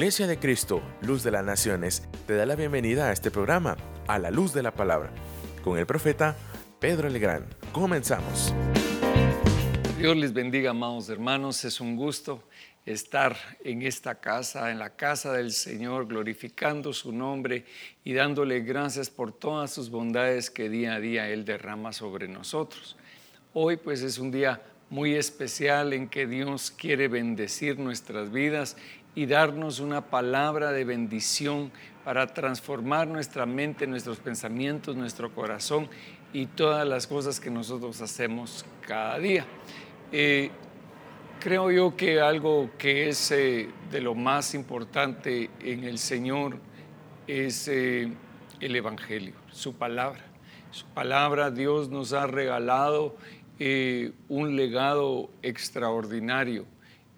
Iglesia de Cristo, Luz de las Naciones, te da la bienvenida a este programa, a la luz de la palabra, con el profeta Pedro Legrand. Comenzamos. Dios les bendiga, amados hermanos. Es un gusto estar en esta casa, en la casa del Señor, glorificando su nombre y dándole gracias por todas sus bondades que día a día Él derrama sobre nosotros. Hoy pues es un día muy especial en que Dios quiere bendecir nuestras vidas y darnos una palabra de bendición para transformar nuestra mente, nuestros pensamientos, nuestro corazón y todas las cosas que nosotros hacemos cada día. Eh, creo yo que algo que es eh, de lo más importante en el Señor es eh, el Evangelio, su palabra. Su palabra Dios nos ha regalado un legado extraordinario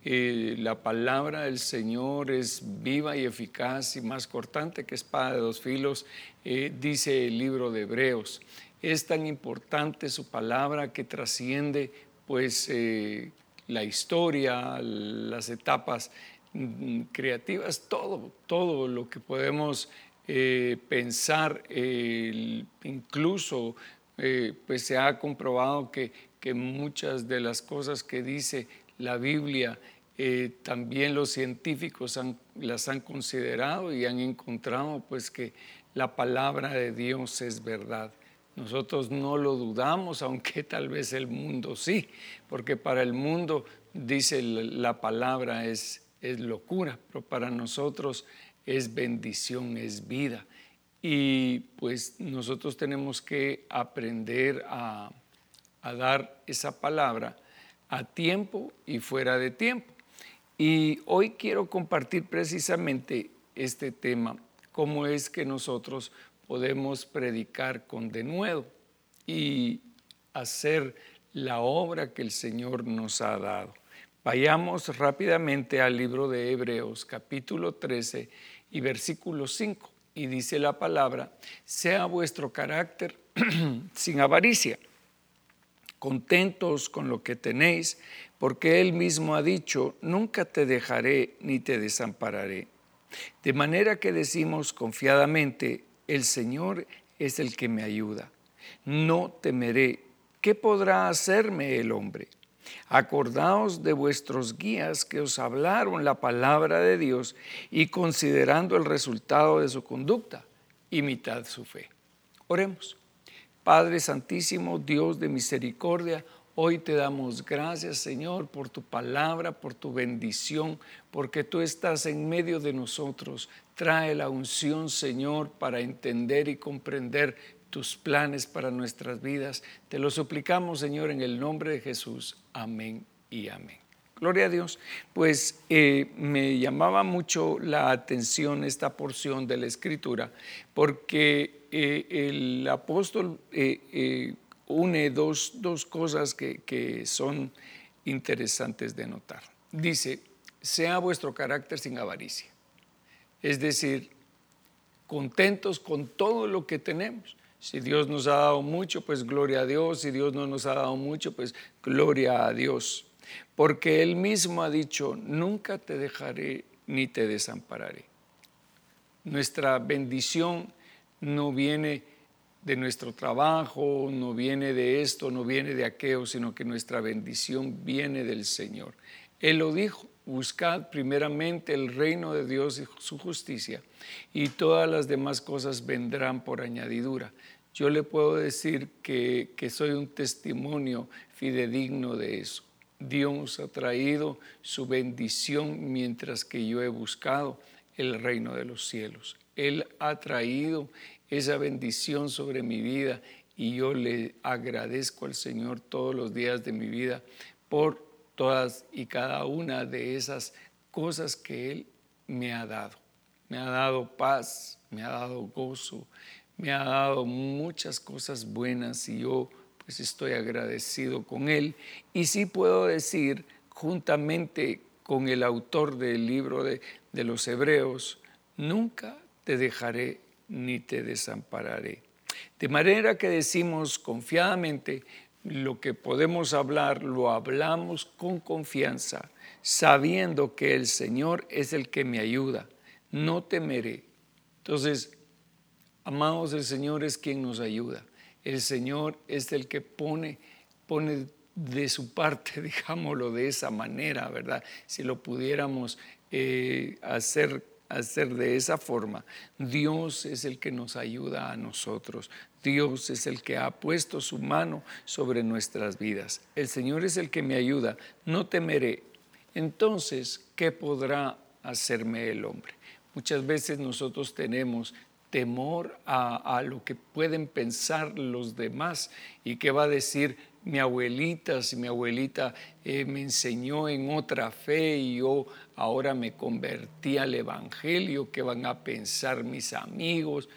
eh, la palabra del Señor es viva y eficaz y más cortante que espada de dos filos, eh, dice el libro de Hebreos. Es tan importante su palabra que trasciende pues eh, la historia, las etapas mm, creativas, todo, todo lo que podemos pensar, incluso pues se ha comprobado que, que muchas de las cosas que dice la Biblia eh, también los científicos las han considerado y han encontrado pues que la palabra de Dios es verdad. Nosotros no lo dudamos, aunque tal vez el mundo sí, porque para el mundo dice la palabra es, es locura, pero para nosotros es bendición, es vida. Y pues nosotros tenemos que aprender a, a dar esa palabra a tiempo y fuera de tiempo. Y hoy quiero compartir precisamente este tema, cómo es que nosotros podemos predicar con denuedo y hacer la obra que el Señor nos ha dado. Vayamos rápidamente al libro de Hebreos capítulo 13 y versículo 5. Y dice la palabra, sea vuestro carácter sin avaricia, contentos con lo que tenéis, porque Él mismo ha dicho, nunca te dejaré ni te desampararé. De manera que decimos confiadamente, el Señor es el que me ayuda. No temeré. ¿Qué podrá hacerme el hombre? Acordaos de vuestros guías que os hablaron la palabra de Dios y considerando el resultado de su conducta, imitad su fe. Oremos. Padre Santísimo, Dios de misericordia, Hoy te damos gracias, Señor, por tu palabra, por tu bendición, porque tú estás en medio de nosotros. Trae la unción, Señor, para entender y comprender tus planes para nuestras vidas. Te lo suplicamos, Señor, en el nombre de Jesús. Amén y amén. Gloria a Dios. Pues eh, me llamaba mucho la atención esta porción de la escritura, porque eh, el apóstol eh, une dos, cosas que, son interesantes de notar. Dice, sea vuestro carácter sin avaricia. Es decir, contentos con todo lo que tenemos. Si Dios nos ha dado mucho, pues gloria a Dios. Si Dios no nos ha dado mucho, pues gloria a Dios. Porque Él mismo ha dicho, nunca te dejaré ni te desampararé. Nuestra bendición no viene de nuestro trabajo, no viene de esto, no viene de aquello, sino que nuestra bendición viene del Señor. Él lo dijo, buscad primeramente el reino de Dios y su justicia, y todas las demás cosas vendrán por añadidura. Yo le puedo decir que, que soy un testimonio fidedigno de eso. Dios ha traído su bendición mientras que yo he buscado el reino de los cielos. Él ha traído esa bendición sobre mi vida y yo le agradezco al Señor todos los días de mi vida por todas y cada una de esas cosas que Él me ha dado. Me ha dado paz, me ha dado gozo, me ha dado muchas cosas buenas y yo pues estoy agradecido con Él. Y sí puedo decir, juntamente con el autor del libro de, de los Hebreos, nunca te dejaré ni te desampararé. De manera que decimos confiadamente, lo que podemos hablar, lo hablamos con confianza, sabiendo que el Señor es el que me ayuda. no temeré. Entonces, amados, el Señor es quien nos ayuda. El Señor es el que pone, pone de su parte, digámoslo de esa manera, ¿verdad? Si lo pudiéramos eh, hacer hacer de esa forma. Dios es el que nos ayuda a nosotros. Dios es el que ha puesto su mano sobre nuestras vidas. El Señor es el que me ayuda. No temeré. Entonces, ¿qué podrá hacerme el hombre? Muchas veces nosotros tenemos temor a, lo que pueden pensar los demás y qué va a decir mi abuelita, si mi abuelita eh, me enseñó en otra fe y yo ahora me convertí al Evangelio, qué van a pensar mis amigos.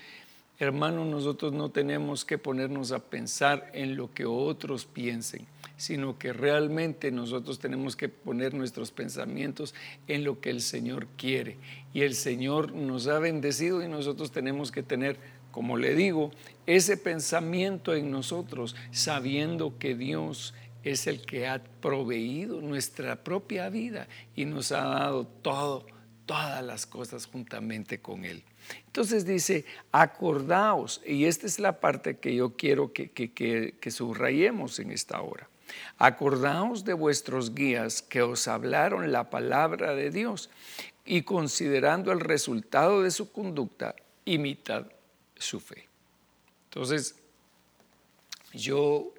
Hermanos, nosotros no tenemos que ponernos a pensar en lo que otros piensen, sino que realmente nosotros tenemos que poner nuestros pensamientos en lo que el Señor quiere. Y el Señor nos ha bendecido y nosotros tenemos que tener como le digo, ese pensamiento en nosotros, sabiendo que Dios es el que ha proveído nuestra propia vida y nos ha dado todo, todas las cosas juntamente con Él. Entonces dice, acordaos, y esta es la parte que yo quiero que, que subrayemos en esta hora. Acordaos de vuestros guías que os hablaron la palabra de Dios y considerando el resultado de su conducta, imitad su fe. Entonces, yo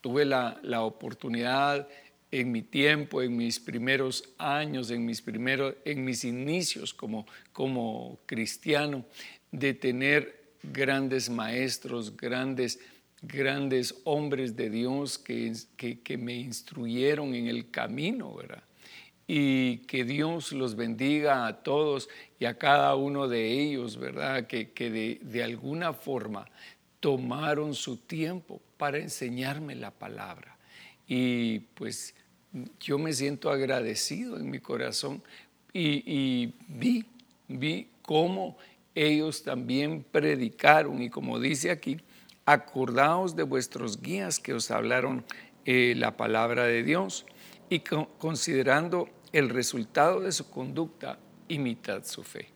tuve la, oportunidad en mi tiempo, en mis primeros años, en mis, primeros, en mis inicios como, como cristiano, de tener grandes maestros, grandes, grandes hombres de Dios que, que, que me instruyeron en el camino, ¿verdad? Y que Dios los bendiga a todos y a cada uno de ellos, ¿verdad? Que, de, de, alguna forma tomaron su tiempo para enseñarme la palabra. Y pues yo me siento agradecido en mi corazón y, y vi, vi cómo ellos también predicaron y como dice aquí, acordaos de vuestros guías que os hablaron eh, la palabra de Dios y considerando el resultado de su conducta, imitad su fe.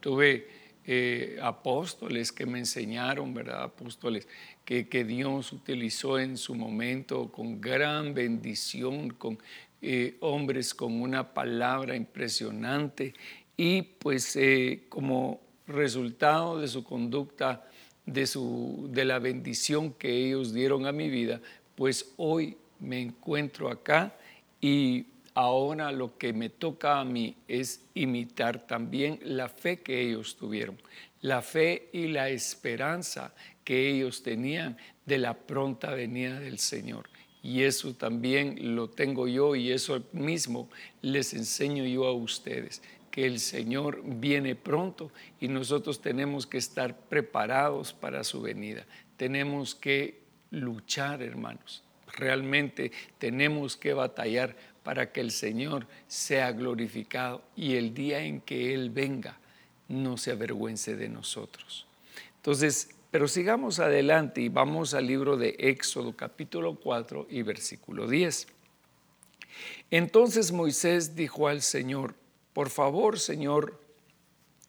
Tuve eh, apóstoles que me enseñaron, ¿verdad? Apóstoles que, que, Dios utilizó en su momento con gran bendición, con eh, hombres con una palabra impresionante y pues eh, como resultado de su conducta, de, su, de la bendición que ellos dieron a mi vida, pues hoy me encuentro acá y ahora lo que me toca a mí es imitar también la fe que ellos tuvieron, la fe y la esperanza que ellos tenían de la pronta venida del Señor. Y eso también lo tengo yo y eso mismo les enseño yo a ustedes, que el Señor viene pronto y nosotros tenemos que estar preparados para su venida. Tenemos que luchar, hermanos. Realmente tenemos que batallar para que el Señor sea glorificado y el día en que Él venga no se avergüence de nosotros. Entonces, pero sigamos adelante y vamos al libro de Éxodo capítulo 4 y versículo 10. Entonces Moisés dijo al Señor, por favor, Señor,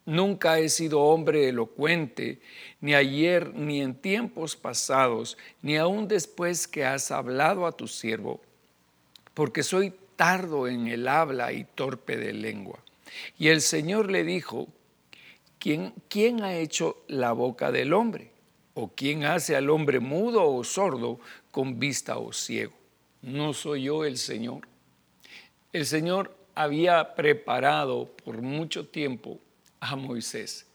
nunca he sido hombre elocuente, ni ayer, ni en tiempos pasados, ni aún después que has hablado a tu siervo, porque soy tardo en el habla y torpe de lengua. Y el Señor le dijo, ¿quién, ¿quién ha hecho la boca del hombre? ¿O quién hace al hombre mudo o sordo con vista o ciego? No soy yo el Señor. El Señor había preparado por mucho tiempo a Moisés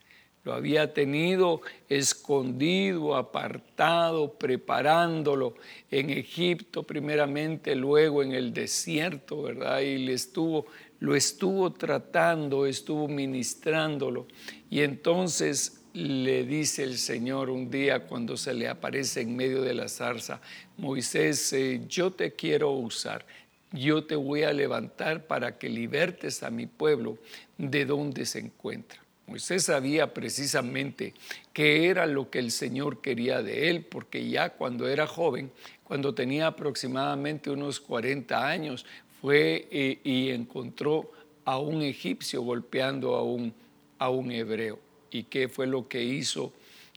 lo había tenido escondido, apartado, preparándolo en Egipto primeramente, luego en el desierto, ¿verdad? Y lo estuvo tratando, estuvo ministrándolo. Y entonces le dice el Señor un día cuando se le aparece en medio de la zarza, Moisés, eh, yo te quiero usar, yo te voy a levantar para que libertes a mi pueblo de donde se encuentra. Moisés sabía precisamente qué era lo que el Señor quería de él, porque ya cuando era joven, cuando tenía aproximadamente unos 40 años, fue eh, y encontró a un egipcio golpeando a un, a un hebreo. ¿Y qué fue lo que hizo?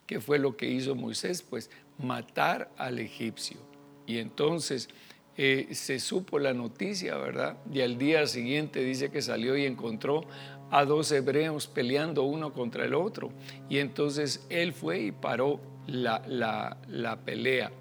¿Qué fue lo que hizo Moisés? Pues matar al egipcio. Y entonces eh, se supo la noticia, ¿verdad? Y al día siguiente dice que salió y encontró a dos hebreos peleando uno contra el otro. Y entonces él fue y paró la, la, pelea.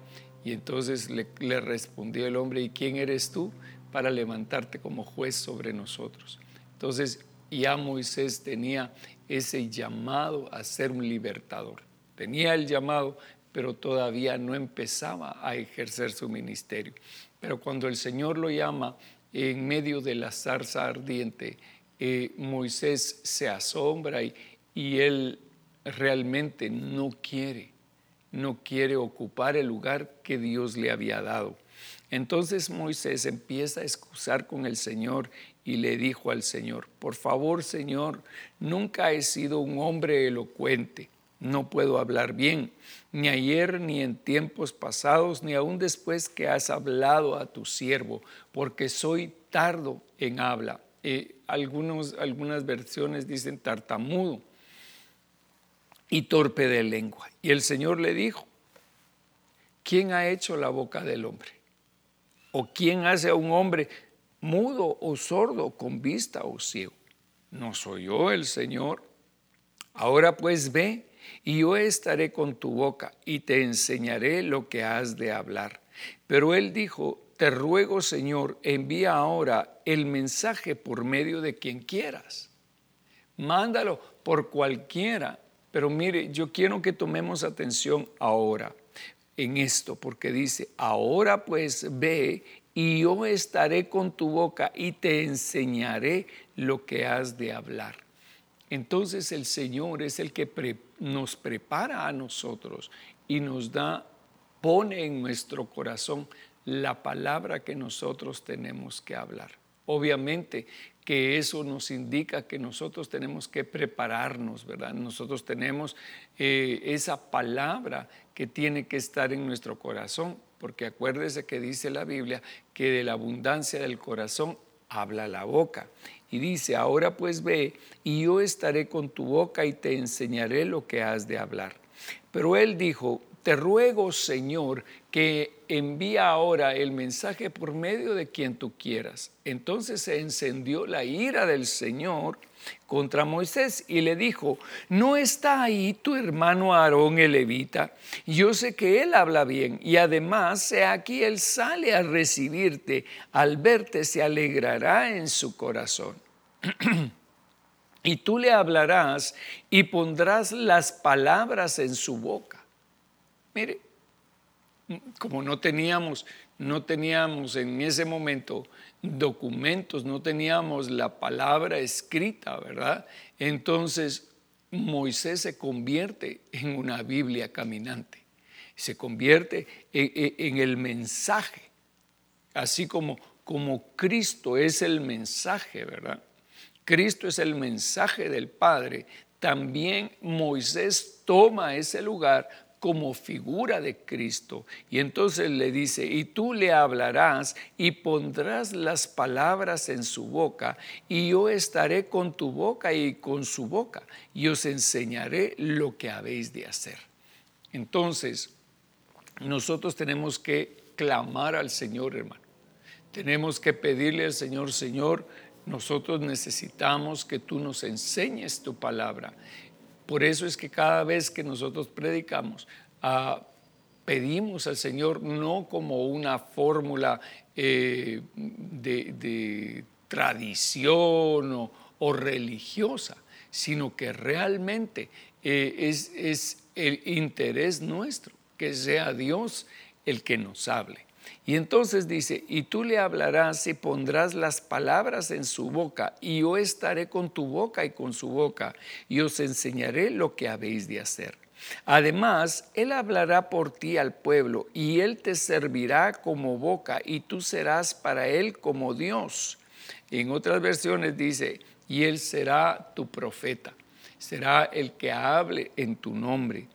Y entonces le, le respondió el hombre, ¿y quién eres tú para levantarte como juez sobre nosotros? Entonces ya Moisés tenía ese llamado a ser un libertador. Tenía el llamado, pero todavía no empezaba a ejercer su ministerio. Pero cuando el Señor lo llama en medio de la zarza ardiente, eh, Moisés se asombra y, y él realmente no quiere, no quiere ocupar el lugar que Dios le había dado. Entonces Moisés empieza a excusar con el Señor y le dijo al Señor, por favor Señor, nunca he sido un hombre elocuente, no puedo hablar bien, ni ayer ni en tiempos pasados, ni aún después que has hablado a tu siervo, porque soy tardo en habla. Eh, algunos, algunas versiones dicen tartamudo y torpe de lengua. Y el Señor le dijo, ¿quién ha hecho la boca del hombre? ¿O quién hace a un hombre mudo o sordo, con vista o ciego. ¿No soy yo el Señor? Ahora pues ve, y yo estaré con tu boca, y te enseñaré lo que has de hablar. Pero él dijo, te ruego Señor, envía ahora el mensaje por medio de quien quieras. Mándalo por cualquiera. Pero mire, yo quiero que tomemos atención ahora en esto, porque dice, ahora pues ve y yo estaré con tu boca y te enseñaré lo que has de hablar. Entonces el Señor es el que nos prepara a nosotros y nos da, pone en nuestro corazón la palabra que nosotros tenemos que hablar. Obviamente que eso nos indica que nosotros tenemos que prepararnos, ¿verdad? Nosotros tenemos eh, esa palabra que tiene que estar en nuestro corazón porque acuérdese que dice la Biblia que de la abundancia del corazón habla la boca. Y dice, ahora pues ve, y yo estaré con tu boca y te enseñaré lo que has de hablar. Pero él dijo, te ruego, Señor, que envía ahora el mensaje por medio de quien tú quieras. Entonces se encendió la ira del Señor contra Moisés y le dijo, ¿no está ahí tu hermano Aarón el levita? Yo sé que él habla bien y además, aquí, él sale a recibirte, al verte se alegrará en su corazón. y tú le hablarás y pondrás las palabras en su boca. Mire, como no teníamos, no teníamos en ese momento documentos, no teníamos la palabra escrita, ¿verdad? Entonces Moisés se convierte en una Biblia caminante, se convierte en, el mensaje, así como, como Cristo es el mensaje, ¿verdad? Cristo es el mensaje del Padre, también Moisés toma ese lugar como figura de Cristo. Y entonces le dice, y tú le hablarás y pondrás las palabras en su boca, y yo estaré con tu boca y con su boca, y os enseñaré lo que habéis de hacer. Entonces, nosotros tenemos que clamar al Señor, hermano. Tenemos que pedirle al Señor, Señor, nosotros necesitamos que tú nos enseñes tu palabra por eso es que cada vez que nosotros predicamos, ah, pedimos al Señor no como una fórmula eh, de, tradición o, religiosa, sino que realmente eh, es, es el interés nuestro, que sea Dios el que nos hable. Y entonces dice, y tú le hablarás y pondrás las palabras en su boca, y yo estaré con tu boca y con su boca, y os enseñaré lo que habéis de hacer. Además, Él hablará por ti al pueblo, y Él te servirá como boca, y tú serás para Él como Dios. En otras versiones dice, y Él será tu profeta, será el que hable en tu nombre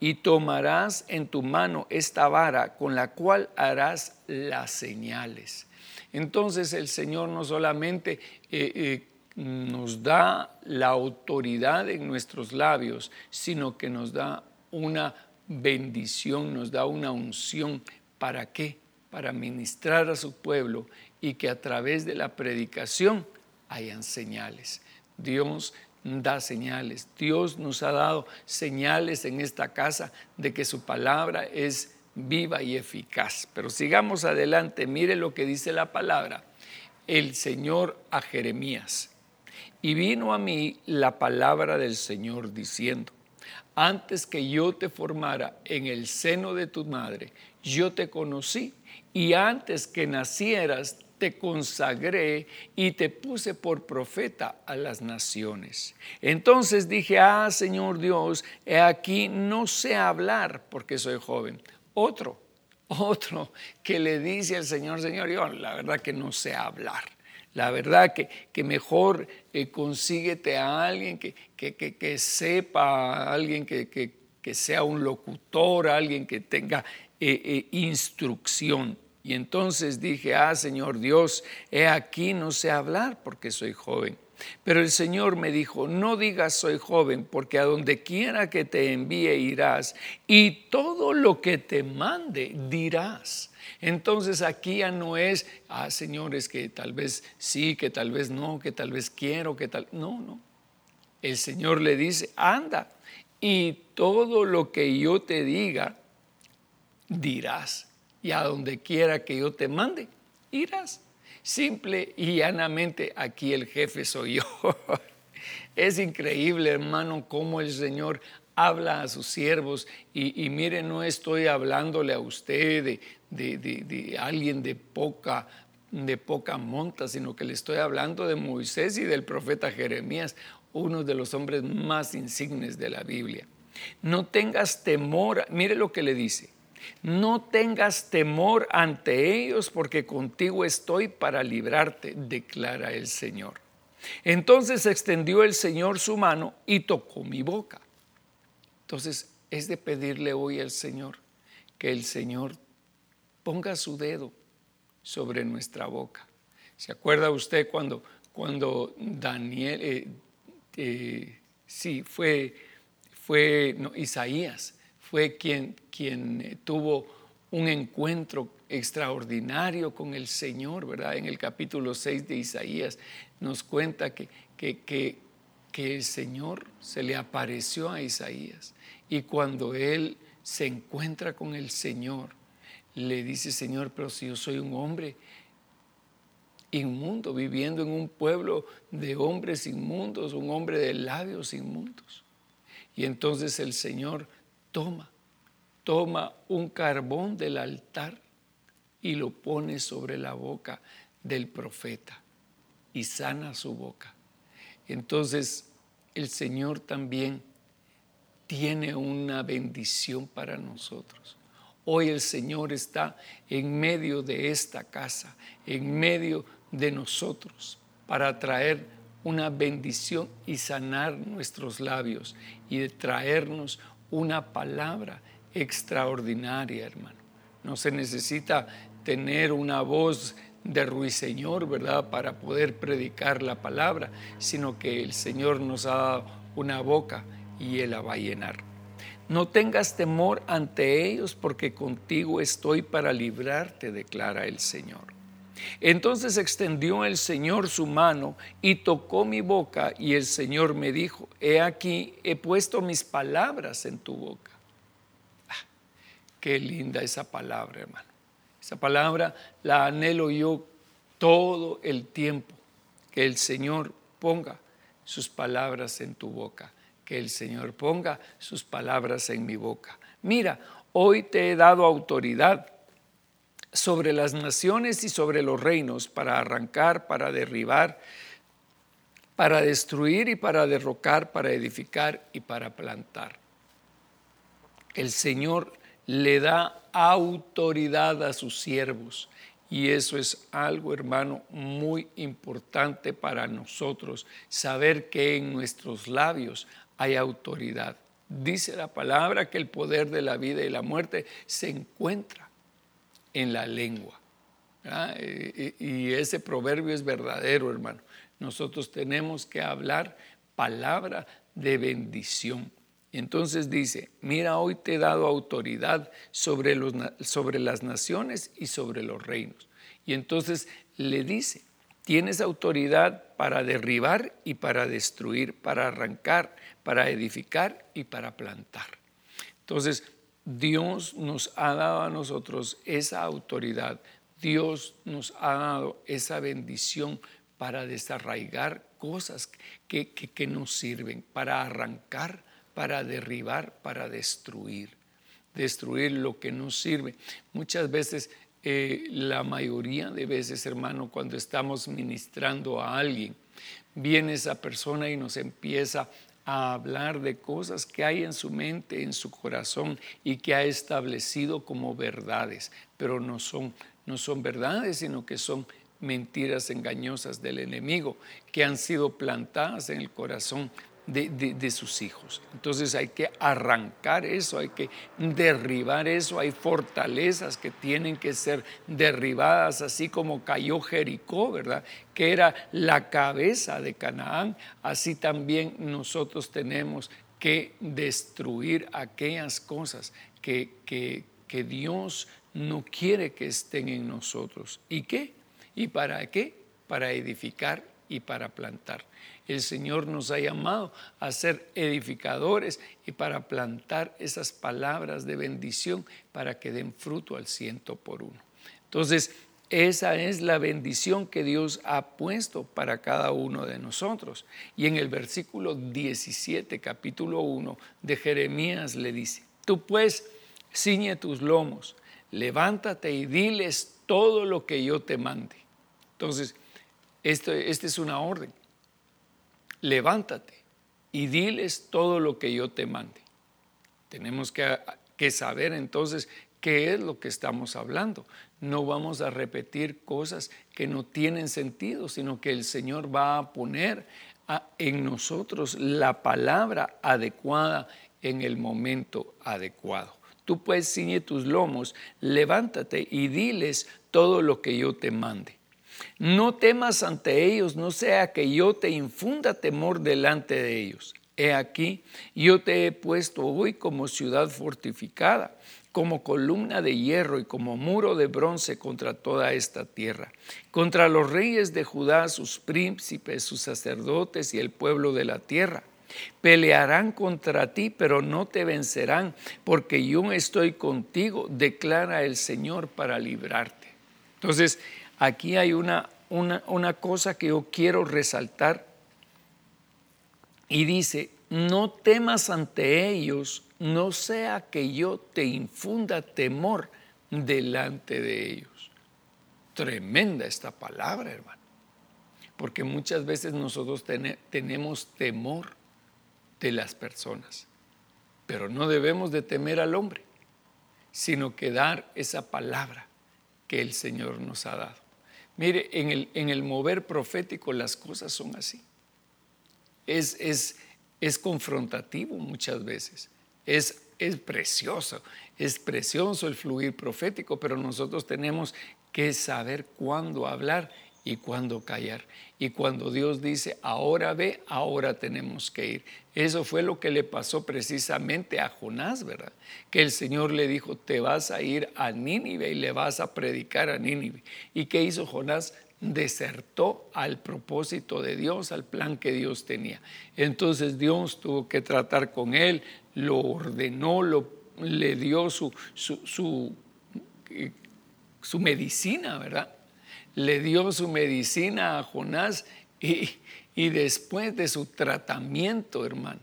y tomarás en tu mano esta vara con la cual harás las señales. Entonces el Señor no solamente eh, eh, nos da la autoridad en nuestros labios, sino que nos da una bendición, nos da una unción. ¿Para qué? Para ministrar a su pueblo y que a través de la predicación hayan señales. Dios da señales. Dios nos ha dado señales en esta casa de que su palabra es viva y eficaz. Pero sigamos adelante, mire lo que dice la palabra. El Señor a Jeremías. Y vino a mí la palabra del Señor diciendo, antes que yo te formara en el seno de tu madre, yo te conocí y antes que nacieras te consagré y te puse por profeta a las naciones. Entonces dije, ah, Señor Dios, he aquí no sé hablar porque soy joven. Otro, otro que le dice al Señor, Señor, yo la verdad que no sé hablar. La verdad que, que mejor eh, consíguete a alguien que, que, que sepa, alguien que, sea un locutor, alguien que tenga eh, eh, instrucción. Y entonces dije, ah, Señor Dios, he aquí no sé hablar porque soy joven. Pero el Señor me dijo, no digas soy joven, porque a donde quiera que te envíe irás, y todo lo que te mande dirás. Entonces aquí ya no es, ah, señores, que tal vez sí, que tal vez no, que tal vez quiero, que tal... No, no. El Señor le dice, anda, y todo lo que yo te diga, dirás y a donde quiera que yo te mande, irás. Simple y llanamente, aquí el jefe soy yo. es increíble, hermano, cómo el Señor habla a sus siervos y, mire, no estoy hablándole a usted de, de, alguien de poca, de poca monta, sino que le estoy hablando de Moisés y del profeta Jeremías, uno de los hombres más insignes de la Biblia. No tengas temor, mire lo que le dice, no tengas temor ante ellos porque contigo estoy para librarte, declara el Señor. Entonces extendió el Señor su mano y tocó mi boca. Entonces es de pedirle hoy al Señor que el Señor ponga su dedo sobre nuestra boca. ¿Se acuerda usted cuando, cuando Daniel, eh, eh, sí, fue, fue Isaías, fue quien, quien eh, tuvo un encuentro extraordinario con el Señor, ¿verdad? En el capítulo 6 de Isaías nos cuenta que, que, que, que el Señor se le apareció a Isaías y cuando él se encuentra con el Señor, le dice, Señor, pero si yo soy un hombre inmundo, viviendo en un pueblo de hombres inmundos, un hombre de labios inmundos. Y entonces el Señor toma, toma un carbón del altar y lo pone sobre la boca del profeta y sana su boca. Entonces el Señor también tiene una bendición para nosotros. Hoy el Señor está en medio de esta casa, en medio de nosotros, para traer una bendición y sanar nuestros labios y traernos una palabra extraordinaria, hermano. No se necesita tener una voz de ruiseñor, ¿verdad?, para poder predicar la palabra, sino que el Señor nos ha dado una boca y Él la va a llenar. No tengas temor ante ellos, porque contigo estoy para librarte, declara el Señor. Entonces extendió el Señor su mano y tocó mi boca y el Señor me dijo, he aquí, he puesto mis palabras en tu boca. Ah, qué linda esa palabra, hermano. Esa palabra la anhelo yo todo el tiempo, que el Señor ponga sus palabras en tu boca, que el Señor ponga sus palabras en mi boca. Mira, hoy te he dado autoridad sobre las naciones y sobre los reinos para arrancar, para derribar, para destruir y para derrocar, para edificar y para plantar. El Señor le da autoridad a sus siervos y eso es algo, hermano, muy importante para nosotros, saber que en nuestros labios hay autoridad. Dice la palabra que el poder de la vida y la muerte se encuentra en la lengua. Y ese proverbio es verdadero, hermano. nosotros tenemos que hablar palabra de bendición. Entonces dice, mira, hoy te he dado autoridad sobre, los, sobre las naciones y sobre los reinos. Y entonces le dice, tienes autoridad para derribar y para destruir, para arrancar, para edificar y para plantar. Entonces, Dios nos ha dado a nosotros esa autoridad, Dios nos ha dado esa bendición para desarraigar cosas que, que, nos sirven, para arrancar, para derribar, para destruir, destruir lo que nos sirve. Muchas veces, eh, la mayoría de veces, hermano, cuando estamos ministrando a alguien, viene esa persona y nos empieza a hablar de cosas que hay en su mente, en su corazón y que ha establecido como verdades, pero no son, no son verdades, sino que son mentiras engañosas del enemigo que han sido plantadas en el corazón de, sus hijos. Entonces hay que arrancar eso, hay que derribar eso, hay fortalezas que tienen que ser derribadas, así como cayó Jericó, ¿verdad? Que era la cabeza de Canaán, así también nosotros tenemos que destruir aquellas cosas que, que, que Dios no quiere que estén en nosotros. ¿Y qué? ¿Y para qué? Para edificar y para plantar. El Señor nos ha llamado a ser edificadores y para plantar esas palabras de bendición para que den fruto al ciento por uno. Entonces, esa es la bendición que Dios ha puesto para cada uno de nosotros. Y en el versículo 17, capítulo 1 de Jeremías le dice, tú pues ciñe tus lomos, levántate y diles todo lo que yo te mande. Entonces, esta es una orden levántate y diles todo lo que yo te mande. Tenemos que, saber entonces qué es lo que estamos hablando. No vamos a repetir cosas que no tienen sentido, sino que el Señor va a poner en nosotros la palabra adecuada en el momento adecuado. Tú puedes ciñe tus lomos, levántate y diles todo lo que yo te mande. No temas ante ellos, no sea que yo te infunda temor delante de ellos. He aquí, yo te he puesto hoy como ciudad fortificada, como columna de hierro y como muro de bronce contra toda esta tierra, contra los reyes de Judá, sus príncipes, sus sacerdotes y el pueblo de la tierra. Pelearán contra ti, pero no te vencerán, porque yo estoy contigo, declara el Señor para librarte. Entonces, aquí hay una, una, cosa que yo quiero resaltar y dice, no temas ante ellos, no sea que yo te infunda temor delante de ellos. Tremenda esta palabra, hermano. Porque muchas veces nosotros tenemos temor de las personas, pero no debemos de temer al hombre, sino que dar esa palabra que el Señor nos ha dado. Mire, en el, en el mover profético las cosas son así. Es, es, es confrontativo muchas veces. Es, es precioso, es precioso el fluir profético, pero nosotros tenemos que saber cuándo hablar y cuándo callar. Y cuando Dios dice, ahora ve, ahora tenemos que ir. Eso fue lo que le pasó precisamente a Jonás, ¿verdad? Que el Señor le dijo, te vas a ir a Nínive y le vas a predicar a Nínive. ¿Y qué hizo Jonás? desertó al propósito de Dios, al plan que Dios tenía. Entonces Dios tuvo que tratar con él, lo ordenó, lo, le dio su, su, su, eh, su medicina, ¿verdad? Le dio su medicina a Jonás y, después de su tratamiento, hermano,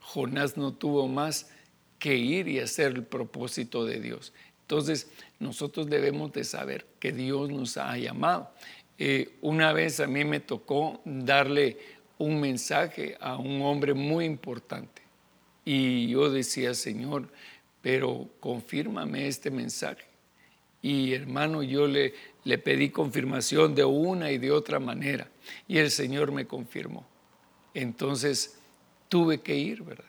Jonás no tuvo más que ir y hacer el propósito de Dios. Entonces, nosotros debemos de saber que Dios nos ha llamado. Eh, una vez a mí me tocó darle un mensaje a un hombre muy importante y yo decía, Señor, pero confírmame este mensaje. Y hermano, yo le, le pedí confirmación de una y de otra manera y el Señor me confirmó. Entonces tuve que ir, ¿verdad?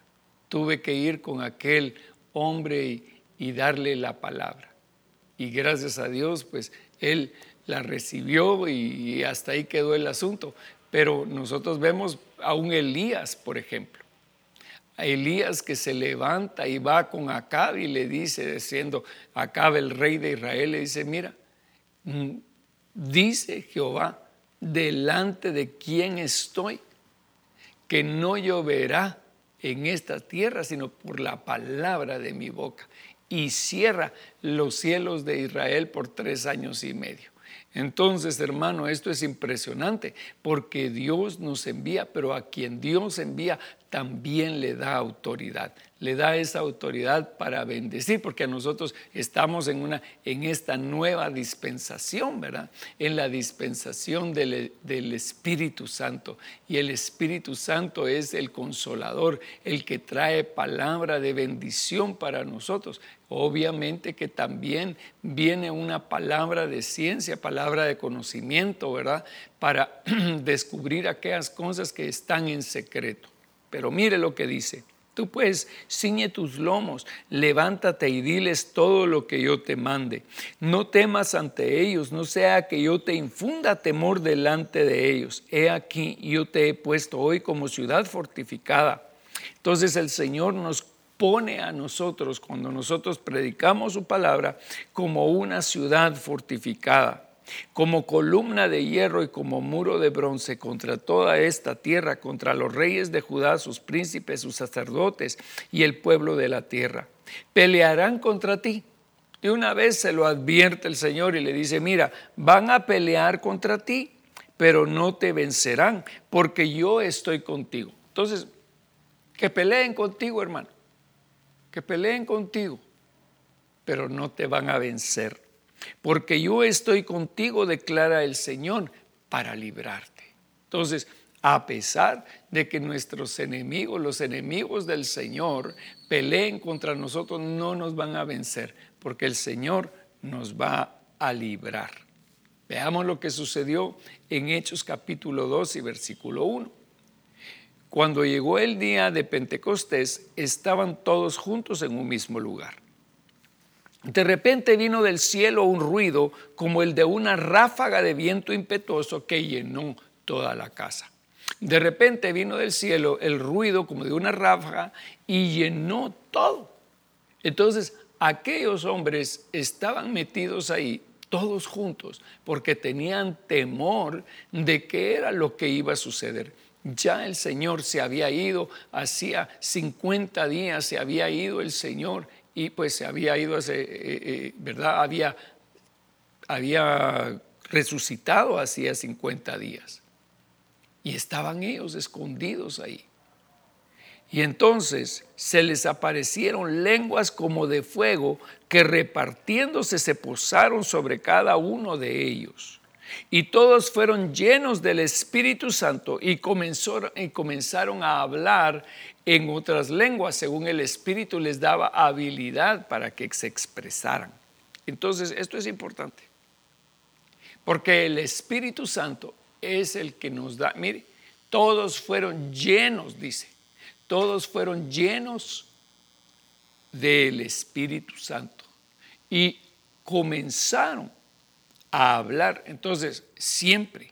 Tuve que ir con aquel hombre y, darle la palabra. Y gracias a Dios, pues él la recibió y hasta ahí quedó el asunto. Pero nosotros vemos a un Elías, por ejemplo. A Elías que se levanta y va con Acab y le dice, diciendo, Acab el rey de Israel, le dice, mira, dice Jehová, delante de quién estoy, que no lloverá en esta tierra, sino por la palabra de mi boca. Y cierra los cielos de Israel por tres años y medio. Entonces, hermano, esto es impresionante porque Dios nos envía, pero a quien Dios envía también le da autoridad le da esa autoridad para bendecir, porque nosotros estamos en, una, en esta nueva dispensación, ¿verdad? En la dispensación del, del Espíritu Santo. Y el Espíritu Santo es el consolador, el que trae palabra de bendición para nosotros. Obviamente que también viene una palabra de ciencia, palabra de conocimiento, ¿verdad? Para descubrir aquellas cosas que están en secreto. Pero mire lo que dice. Tú pues ciñe tus lomos, levántate y diles todo lo que yo te mande. No temas ante ellos, no sea que yo te infunda temor delante de ellos. He aquí, yo te he puesto hoy como ciudad fortificada. Entonces el Señor nos pone a nosotros, cuando nosotros predicamos su palabra, como una ciudad fortificada como columna de hierro y como muro de bronce contra toda esta tierra, contra los reyes de Judá, sus príncipes, sus sacerdotes y el pueblo de la tierra. Pelearán contra ti. De una vez se lo advierte el Señor y le dice, mira, van a pelear contra ti, pero no te vencerán, porque yo estoy contigo. Entonces, que peleen contigo, hermano, que peleen contigo, pero no te van a vencer porque yo estoy contigo, declara el Señor, para librarte. Entonces, a pesar de que nuestros enemigos, los enemigos del Señor, peleen contra nosotros, no nos van a vencer, porque el Señor nos va a librar. Veamos lo que sucedió en Hechos capítulo 2 y versículo 1. Cuando llegó el día de Pentecostés, estaban todos juntos en un mismo lugar. De repente vino del cielo un ruido como el de una ráfaga de viento impetuoso que llenó toda la casa. De repente vino del cielo el ruido como de una ráfaga y llenó todo. Entonces aquellos hombres estaban metidos ahí todos juntos porque tenían temor de qué era lo que iba a suceder. Ya el Señor se había ido, hacía 50 días se había ido el Señor y pues se había ido hace, eh, eh, ¿verdad? Había, había resucitado hacía 50 días. Y estaban ellos escondidos ahí. Y entonces se les aparecieron lenguas como de fuego que repartiéndose se posaron sobre cada uno de ellos. Y todos fueron llenos del Espíritu Santo y, y comenzaron a hablar en otras lenguas, según el Espíritu les daba habilidad para que se expresaran. Entonces, esto es importante, porque el Espíritu Santo es el que nos da, mire, todos fueron llenos, dice, todos fueron llenos del Espíritu Santo y comenzaron a hablar. Entonces, siempre,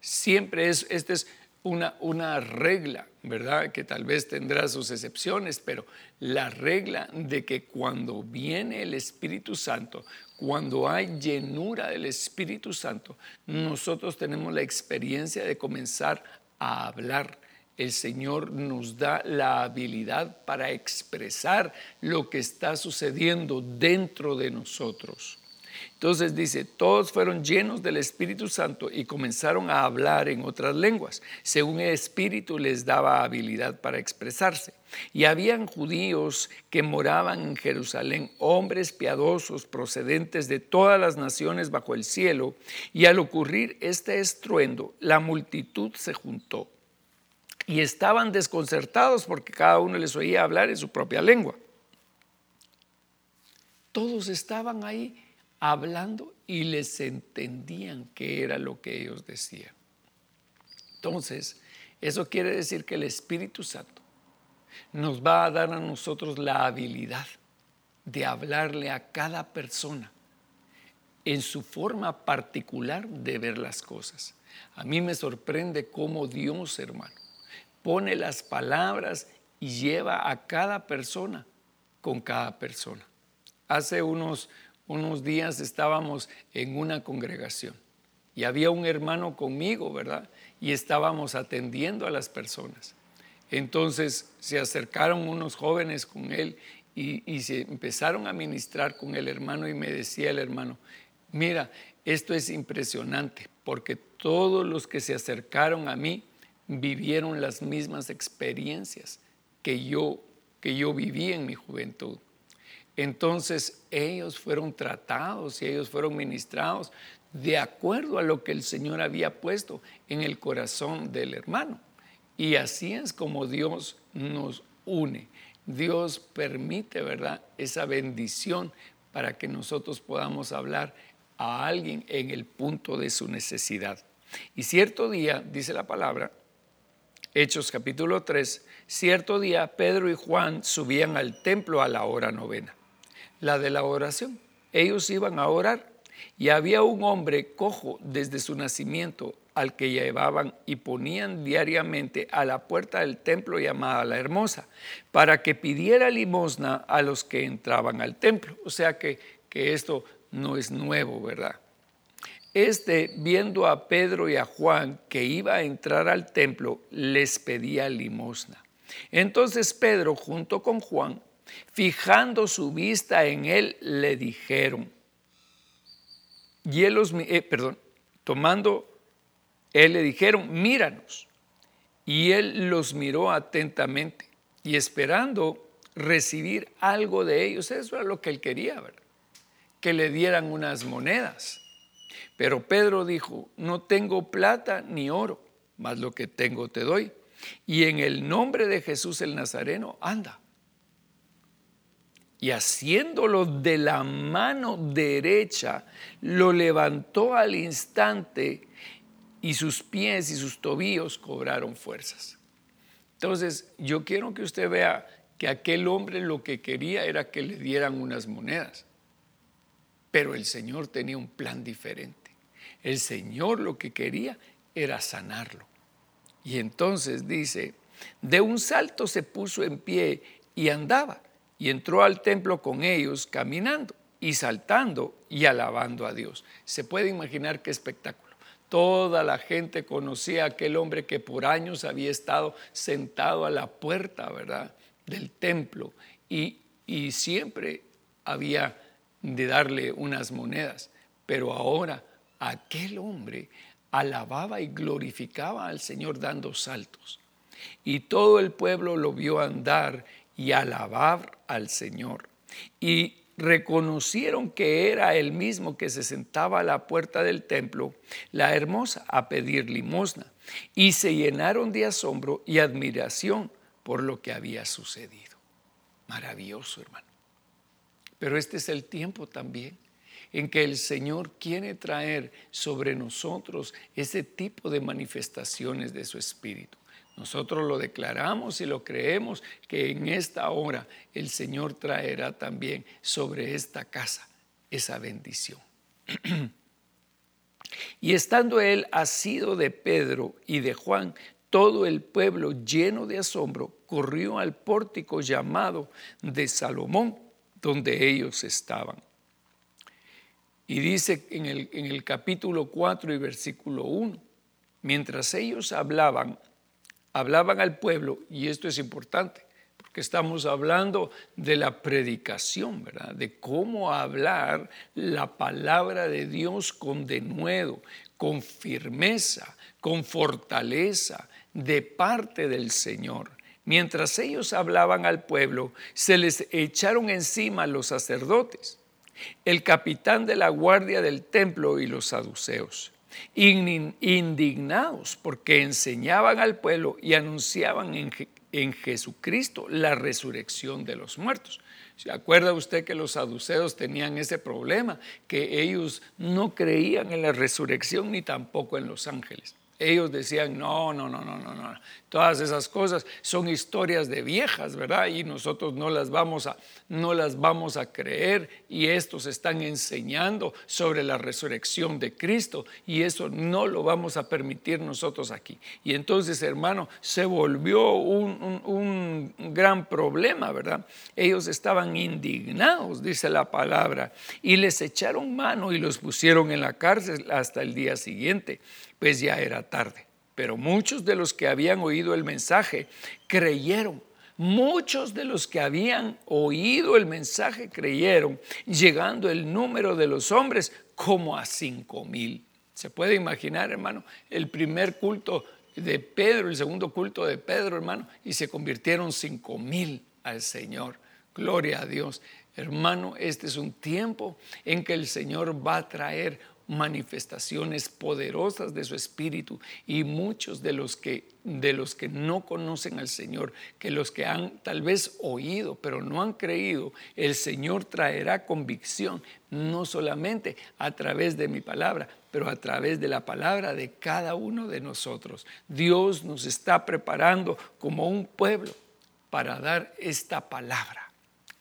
siempre es, esta es una, una regla ¿verdad? Que tal vez tendrá sus excepciones, pero la regla de que cuando viene el Espíritu Santo, cuando hay llenura del Espíritu Santo, nosotros tenemos la experiencia de comenzar a hablar. El Señor nos da la habilidad para expresar lo que está sucediendo dentro de nosotros. Entonces dice, todos fueron llenos del Espíritu Santo y comenzaron a hablar en otras lenguas, según el Espíritu les daba habilidad para expresarse. Y habían judíos que moraban en Jerusalén, hombres piadosos procedentes de todas las naciones bajo el cielo, y al ocurrir este estruendo, la multitud se juntó y estaban desconcertados porque cada uno les oía hablar en su propia lengua. Todos estaban ahí hablando y les entendían qué era lo que ellos decían. Entonces, eso quiere decir que el Espíritu Santo nos va a dar a nosotros la habilidad de hablarle a cada persona en su forma particular de ver las cosas. A mí me sorprende cómo Dios, hermano, pone las palabras y lleva a cada persona con cada persona. Hace unos, unos días estábamos en una congregación y había un hermano conmigo, ¿verdad? Y estábamos atendiendo a las personas. Entonces se acercaron unos jóvenes con él y, y, se empezaron a ministrar con el hermano y me decía el hermano, mira, esto es impresionante porque todos los que se acercaron a mí vivieron las mismas experiencias que yo, que yo viví en mi juventud. Entonces ellos fueron tratados y ellos fueron ministrados de acuerdo a lo que el Señor había puesto en el corazón del hermano. Y así es como Dios nos une. Dios permite, ¿verdad?, esa bendición para que nosotros podamos hablar a alguien en el punto de su necesidad. Y cierto día, dice la palabra, Hechos capítulo 3, cierto día Pedro y Juan subían al templo a la hora novena, la de la oración. Ellos iban a orar y había un hombre cojo desde su nacimiento al que llevaban y ponían diariamente a la puerta del templo llamada la Hermosa, para que pidiera limosna a los que entraban al templo. O sea que, que esto no es nuevo, ¿verdad? Este, viendo a Pedro y a Juan que iba a entrar al templo, les pedía limosna. Entonces Pedro, junto con Juan, fijando su vista en él, le dijeron, y él los, eh, perdón, tomando, él le dijeron, míranos. Y él los miró atentamente y esperando recibir algo de ellos. Eso era lo que él quería, ¿verdad? Que le dieran unas monedas. Pero Pedro dijo, no tengo plata ni oro, mas lo que tengo te doy. Y en el nombre de Jesús el Nazareno, anda y haciéndolo de la mano derecha, lo levantó al instante y sus pies y sus tobillos cobraron fuerzas. Entonces, yo quiero que usted vea que aquel hombre lo que quería era que le dieran unas monedas, pero el Señor tenía un plan diferente. El Señor lo que quería era sanarlo. Y entonces dice, de un salto se puso en pie y andaba y entró al templo con ellos caminando y saltando y alabando a Dios. Se puede imaginar qué espectáculo. Toda la gente conocía a aquel hombre que por años había estado sentado a la puerta, ¿verdad?, del templo y, y siempre había de darle unas monedas. Pero ahora aquel hombre alababa y glorificaba al Señor dando saltos. Y todo el pueblo lo vio andar y alabar al Señor. Y reconocieron que era el mismo que se sentaba a la puerta del templo, la hermosa, a pedir limosna, y se llenaron de asombro y admiración por lo que había sucedido. Maravilloso, hermano. Pero este es el tiempo también en que el Señor quiere traer sobre nosotros ese tipo de manifestaciones de su Espíritu. Nosotros lo declaramos y lo creemos que en esta hora el Señor traerá también sobre esta casa esa bendición. y estando él asido de Pedro y de Juan, todo el pueblo lleno de asombro corrió al pórtico llamado de Salomón, donde ellos estaban. Y dice en el, capítulo 4 y versículo 1, mientras ellos hablaban, hablaban al pueblo, y esto es importante, porque estamos hablando de la predicación, ¿verdad? De cómo hablar la palabra de Dios con denuedo, con firmeza, con fortaleza, de parte del Señor. Mientras ellos hablaban al pueblo, se les echaron encima los sacerdotes, el capitán de la guardia del templo y los saduceos indignados porque enseñaban al pueblo y anunciaban en, Jesucristo la resurrección de los muertos. ¿Se acuerda usted que los saduceos tenían ese problema? Que ellos no creían en la resurrección ni tampoco en los ángeles. Ellos decían, no, no, no, no, no, no. Todas esas cosas son historias de viejas, ¿verdad? Y nosotros no las vamos a, no las vamos a creer. Y estos están enseñando sobre la resurrección de Cristo. Y eso no lo vamos a permitir nosotros aquí. Y entonces, hermano, se volvió un, un gran problema, ¿verdad? Ellos estaban indignados, dice la palabra, y les echaron mano y los pusieron en la cárcel hasta el día siguiente, pues ya era tarde. Pero muchos de los que habían oído el mensaje creyeron. Muchos de los que habían oído el mensaje creyeron, llegando el número de los hombres como a cinco mil. Se puede imaginar, hermano, el primer culto de Pedro, el segundo culto de Pedro, hermano, y se convirtieron cinco mil al Señor. Gloria a Dios. Hermano, este es un tiempo en que el Señor va a traer manifestaciones poderosas de su espíritu y muchos de los que de los que no conocen al Señor, que los que han tal vez oído pero no han creído, el Señor traerá convicción no solamente a través de mi palabra, pero a través de la palabra de cada uno de nosotros. Dios nos está preparando como un pueblo para dar esta palabra.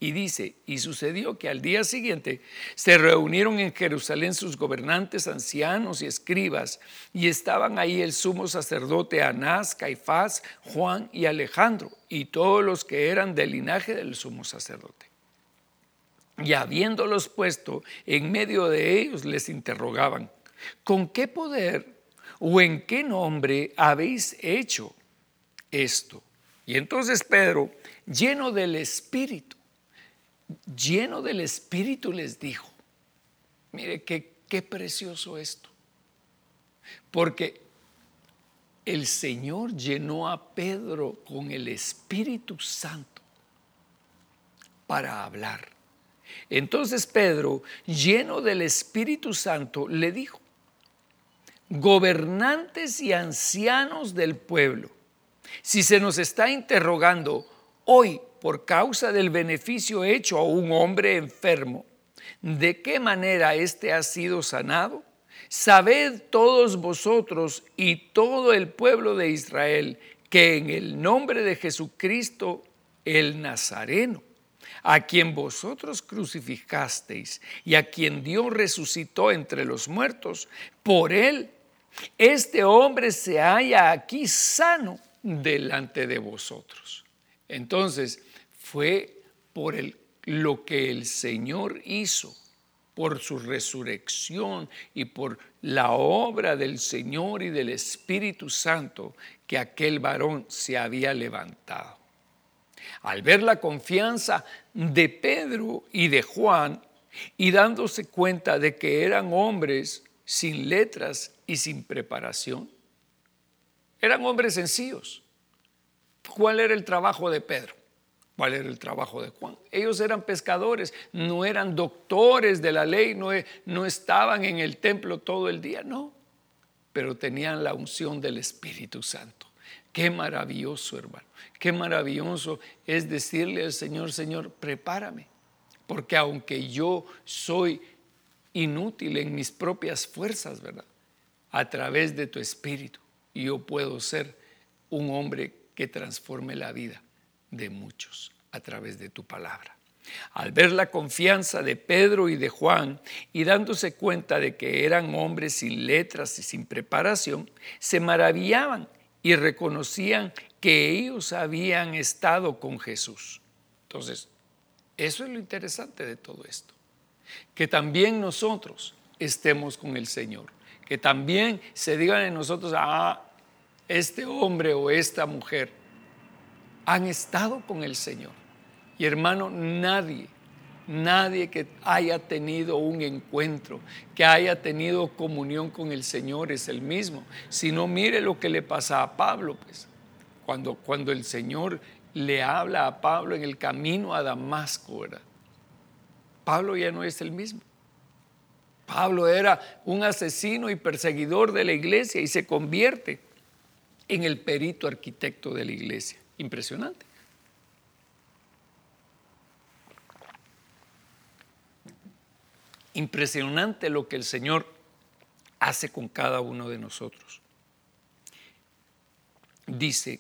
Y dice, y sucedió que al día siguiente se reunieron en Jerusalén sus gobernantes, ancianos y escribas, y estaban ahí el sumo sacerdote Anás, Caifás, Juan y Alejandro, y todos los que eran del linaje del sumo sacerdote. Y habiéndolos puesto en medio de ellos, les interrogaban, ¿con qué poder o en qué nombre habéis hecho esto? Y entonces Pedro, lleno del Espíritu, lleno del Espíritu, les dijo, mire qué, qué precioso esto, porque el Señor llenó a Pedro con el Espíritu Santo para hablar. Entonces Pedro, lleno del Espíritu Santo, le dijo, gobernantes y ancianos del pueblo, si se nos está interrogando hoy por causa del beneficio hecho a un hombre enfermo, ¿de qué manera éste ha sido sanado? Sabed todos vosotros y todo el pueblo de Israel que en el nombre de Jesucristo el Nazareno, a quien vosotros crucificasteis y a quien Dios resucitó entre los muertos, por él este hombre se halla aquí sano delante de vosotros. Entonces, fue por el, lo que el Señor hizo, por su resurrección y por la obra del Señor y del Espíritu Santo que aquel varón se había levantado. Al ver la confianza de Pedro y de Juan y dándose cuenta de que eran hombres sin letras y sin preparación, eran hombres sencillos. ¿Cuál era el trabajo de Pedro? ¿Cuál era el trabajo de Juan? Ellos eran pescadores, no eran doctores de la ley, no, no estaban en el templo todo el día, no, pero tenían la unción del Espíritu Santo. Qué maravilloso, hermano. Qué maravilloso es decirle al Señor, Señor, prepárame. Porque aunque yo soy inútil en mis propias fuerzas, ¿verdad? A través de tu Espíritu, yo puedo ser un hombre que transforme la vida de muchos a través de tu palabra. Al ver la confianza de Pedro y de Juan y dándose cuenta de que eran hombres sin letras y sin preparación, se maravillaban y reconocían que ellos habían estado con Jesús. Entonces, eso es lo interesante de todo esto. Que también nosotros estemos con el Señor. Que también se digan en nosotros, ah, este hombre o esta mujer han estado con el Señor. Y hermano, nadie, nadie que haya tenido un encuentro, que haya tenido comunión con el Señor es el mismo. Si no, mire lo que le pasa a Pablo, pues. Cuando, cuando el Señor le habla a Pablo en el camino a Damasco, Pablo ya no es el mismo. Pablo era un asesino y perseguidor de la iglesia y se convierte en el perito arquitecto de la iglesia. Impresionante. Impresionante lo que el Señor hace con cada uno de nosotros. dice,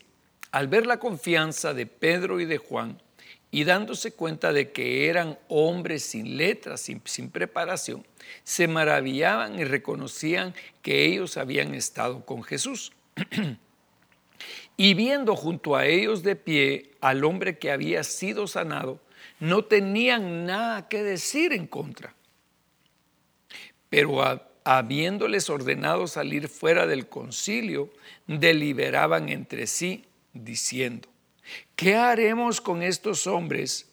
al ver la confianza de Pedro y de Juan, y dándose cuenta de que eran hombres sin letras, sin, sin, preparación, se maravillaban y reconocían que ellos habían estado con Jesús. y viendo junto a ellos de pie al hombre que había sido sanado, no tenían nada que decir en contra. Pero habiéndoles ordenado salir fuera del concilio, deliberaban entre sí, diciendo, ¿qué haremos con estos hombres?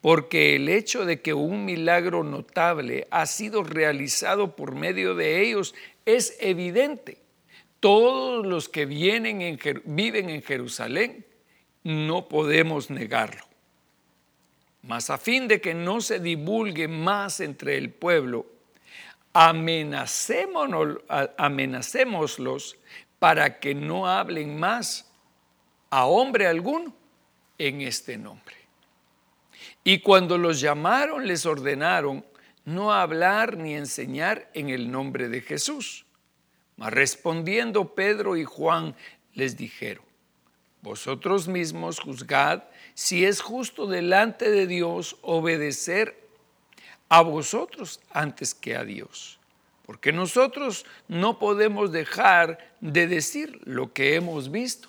Porque el hecho de que un milagro notable ha sido realizado por medio de ellos es evidente. Todos los que vienen en, viven en Jerusalén no podemos negarlo. Mas a fin de que no se divulgue más entre el pueblo, amenacémoslos para que no hablen más a hombre alguno en este nombre. Y cuando los llamaron, les ordenaron no hablar ni enseñar en el nombre de Jesús. Respondiendo Pedro y Juan les dijeron, vosotros mismos juzgad si es justo delante de Dios obedecer a vosotros antes que a Dios. Porque nosotros no podemos dejar de decir lo que hemos visto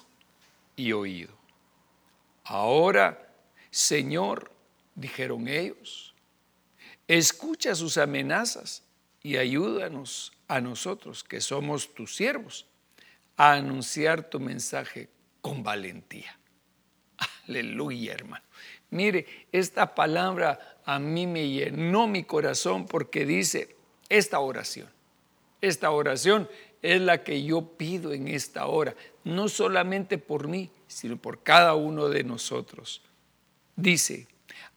y oído. Ahora, Señor, dijeron ellos, escucha sus amenazas y ayúdanos a nosotros, que somos tus siervos, a anunciar tu mensaje con valentía. Aleluya, hermano. Mire, esta palabra a mí me llenó mi corazón porque dice esta oración. Esta oración es la que yo pido en esta hora, no solamente por mí, sino por cada uno de nosotros. Dice,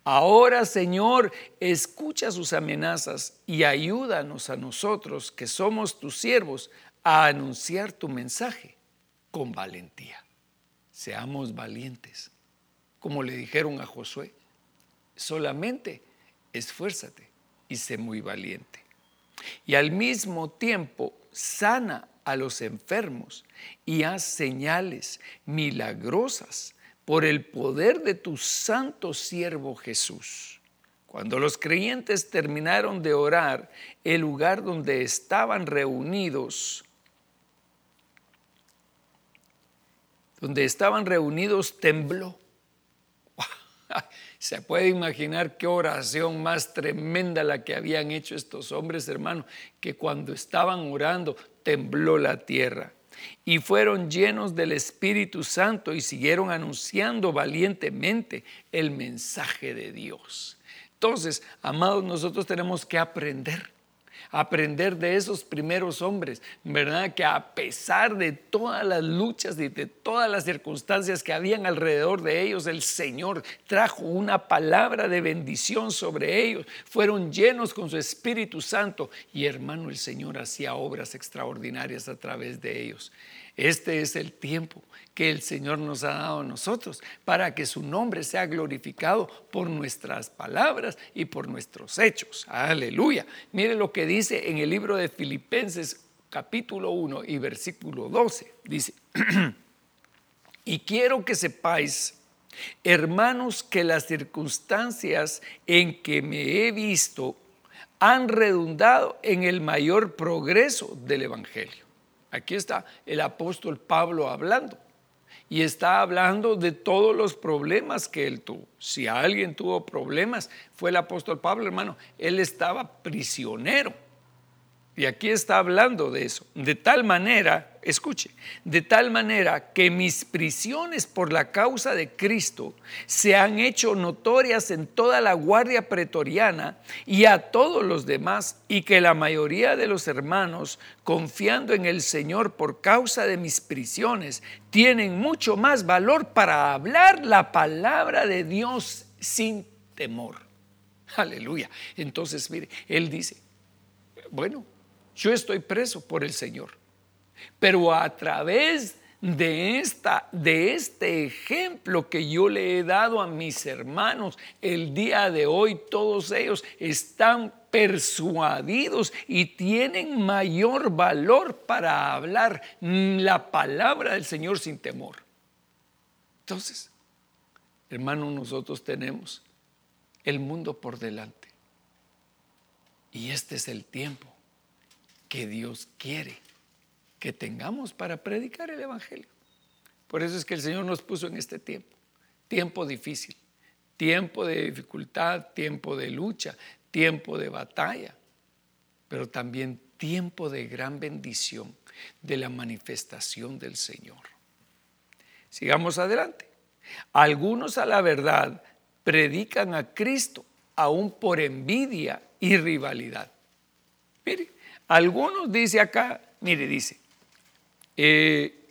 ahora Señor, escucha sus amenazas y ayúdanos a nosotros, que somos tus siervos, a anunciar tu mensaje con valentía. Seamos valientes, como le dijeron a Josué solamente esfuérzate y sé muy valiente. Y al mismo tiempo sana a los enfermos y haz señales milagrosas por el poder de tu santo siervo Jesús. Cuando los creyentes terminaron de orar, el lugar donde estaban reunidos, donde estaban reunidos tembló. Se puede imaginar qué oración más tremenda la que habían hecho estos hombres, hermanos, que cuando estaban orando tembló la tierra. Y fueron llenos del Espíritu Santo y siguieron anunciando valientemente el mensaje de Dios. Entonces, amados, nosotros tenemos que aprender aprender de esos primeros hombres, ¿verdad? Que a pesar de todas las luchas y de todas las circunstancias que habían alrededor de ellos, el Señor trajo una palabra de bendición sobre ellos. Fueron llenos con su Espíritu Santo y hermano, el Señor hacía obras extraordinarias a través de ellos. Este es el tiempo que el Señor nos ha dado a nosotros para que su nombre sea glorificado por nuestras palabras y por nuestros hechos. Aleluya. Mire lo que dice en el libro de Filipenses capítulo 1 y versículo 12. Dice, y quiero que sepáis, hermanos, que las circunstancias en que me he visto han redundado en el mayor progreso del Evangelio. Aquí está el apóstol Pablo hablando y está hablando de todos los problemas que él tuvo. Si alguien tuvo problemas, fue el apóstol Pablo, hermano. Él estaba prisionero. Y aquí está hablando de eso. De tal manera escuche, de tal manera que mis prisiones por la causa de Cristo se han hecho notorias en toda la guardia pretoriana y a todos los demás, y que la mayoría de los hermanos, confiando en el Señor por causa de mis prisiones, tienen mucho más valor para hablar la palabra de Dios sin temor. Aleluya. Entonces, mire, él dice, bueno, yo estoy preso por el Señor pero a través de, esta, de este ejemplo que yo le he dado a mis hermanos, el día de hoy todos ellos están persuadidos y tienen mayor valor para hablar la palabra del Señor sin temor. Entonces, hermano, nosotros tenemos el mundo por delante. Y este es el tiempo que Dios quiere que tengamos para predicar el Evangelio. Por eso es que el Señor nos puso en este tiempo, tiempo difícil, tiempo de dificultad, tiempo de lucha, tiempo de batalla, pero también tiempo de gran bendición, de la manifestación del Señor. Sigamos adelante. Algunos a la verdad predican a Cristo aún por envidia y rivalidad. Mire, algunos dice acá, mire, dice, eh,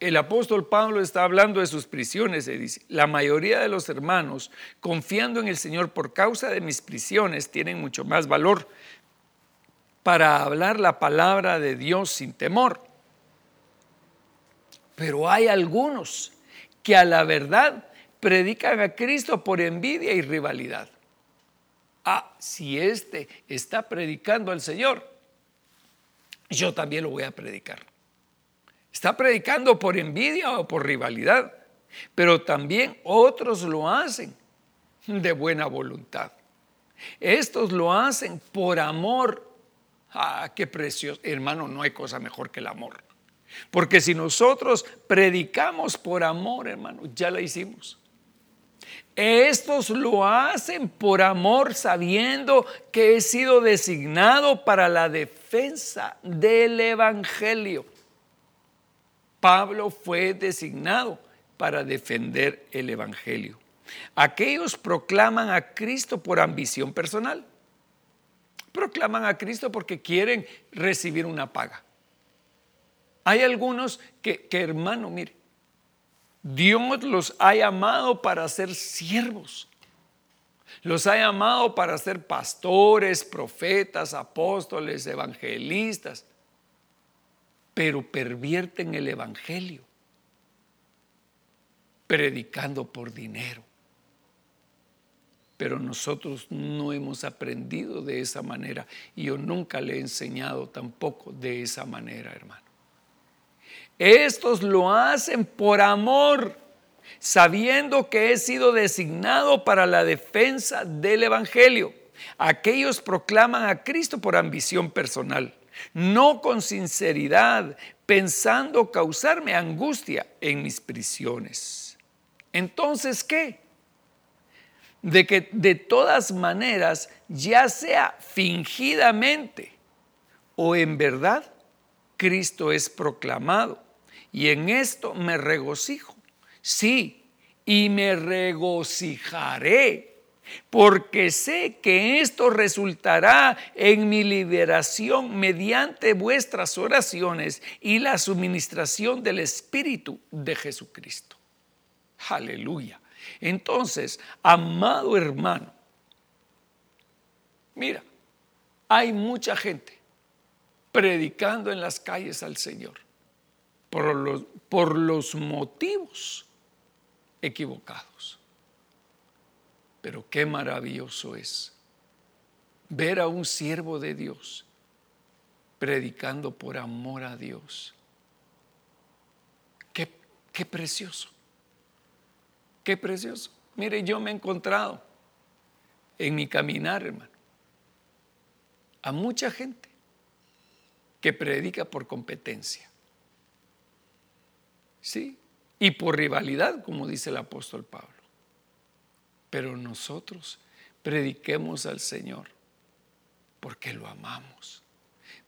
el apóstol Pablo está hablando de sus prisiones, se dice, la mayoría de los hermanos, confiando en el Señor por causa de mis prisiones, tienen mucho más valor para hablar la palabra de Dios sin temor. Pero hay algunos que a la verdad predican a Cristo por envidia y rivalidad. Ah, si este está predicando al Señor, yo también lo voy a predicar. Está predicando por envidia o por rivalidad, pero también otros lo hacen de buena voluntad. Estos lo hacen por amor. Ah, qué precioso. Hermano, no hay cosa mejor que el amor. Porque si nosotros predicamos por amor, hermano, ya la hicimos. Estos lo hacen por amor, sabiendo que he sido designado para la defensa del Evangelio. Pablo fue designado para defender el Evangelio. Aquellos proclaman a Cristo por ambición personal. Proclaman a Cristo porque quieren recibir una paga. Hay algunos que, hermano, mire, Dios los ha llamado para ser siervos. Los ha llamado para ser pastores, profetas, apóstoles, evangelistas pero pervierten el Evangelio, predicando por dinero. Pero nosotros no hemos aprendido de esa manera y yo nunca le he enseñado tampoco de esa manera, hermano. Estos lo hacen por amor, sabiendo que he sido designado para la defensa del Evangelio. Aquellos proclaman a Cristo por ambición personal no con sinceridad, pensando causarme angustia en mis prisiones. Entonces, ¿qué? De que de todas maneras, ya sea fingidamente o en verdad, Cristo es proclamado. Y en esto me regocijo. Sí, y me regocijaré porque sé que esto resultará en mi liberación mediante vuestras oraciones y la suministración del Espíritu de Jesucristo. Aleluya. Entonces, amado hermano, mira, hay mucha gente predicando en las calles al Señor por los, por los motivos equivocados. Pero qué maravilloso es ver a un siervo de Dios predicando por amor a Dios. Qué, qué precioso. Qué precioso. Mire, yo me he encontrado en mi caminar, hermano, a mucha gente que predica por competencia. Sí, y por rivalidad, como dice el apóstol Pablo. Pero nosotros prediquemos al Señor porque lo amamos,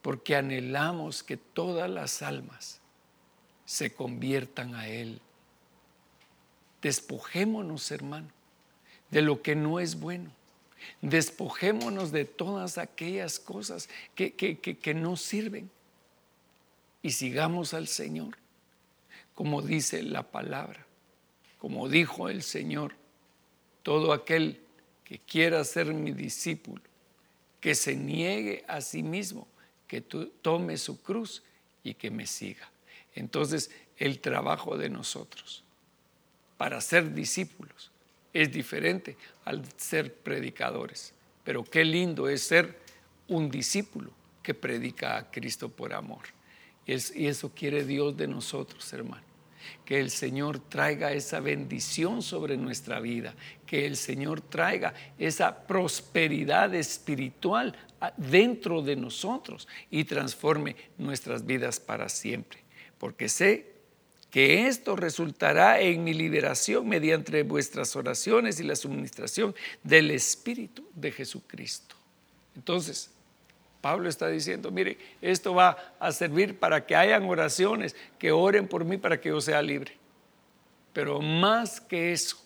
porque anhelamos que todas las almas se conviertan a Él. Despojémonos, hermano, de lo que no es bueno. Despojémonos de todas aquellas cosas que, que, que, no sirven y sigamos al Señor, como dice la palabra, como dijo el Señor todo aquel que quiera ser mi discípulo, que se niegue a sí mismo, que tome su cruz y que me siga. Entonces, el trabajo de nosotros para ser discípulos es diferente al ser predicadores. Pero qué lindo es ser un discípulo que predica a Cristo por amor. Y eso quiere Dios de nosotros, hermano. que el Señor traiga esa bendición sobre nuestra vida, que el Señor traiga esa prosperidad espiritual dentro de nosotros y transforme nuestras vidas para siempre. Porque sé que esto resultará en mi liberación mediante vuestras oraciones y la suministración del Espíritu de Jesucristo. Entonces, Pablo está diciendo, mire, esto va a servir para que hayan oraciones, que oren por mí para que yo sea libre. Pero más que eso,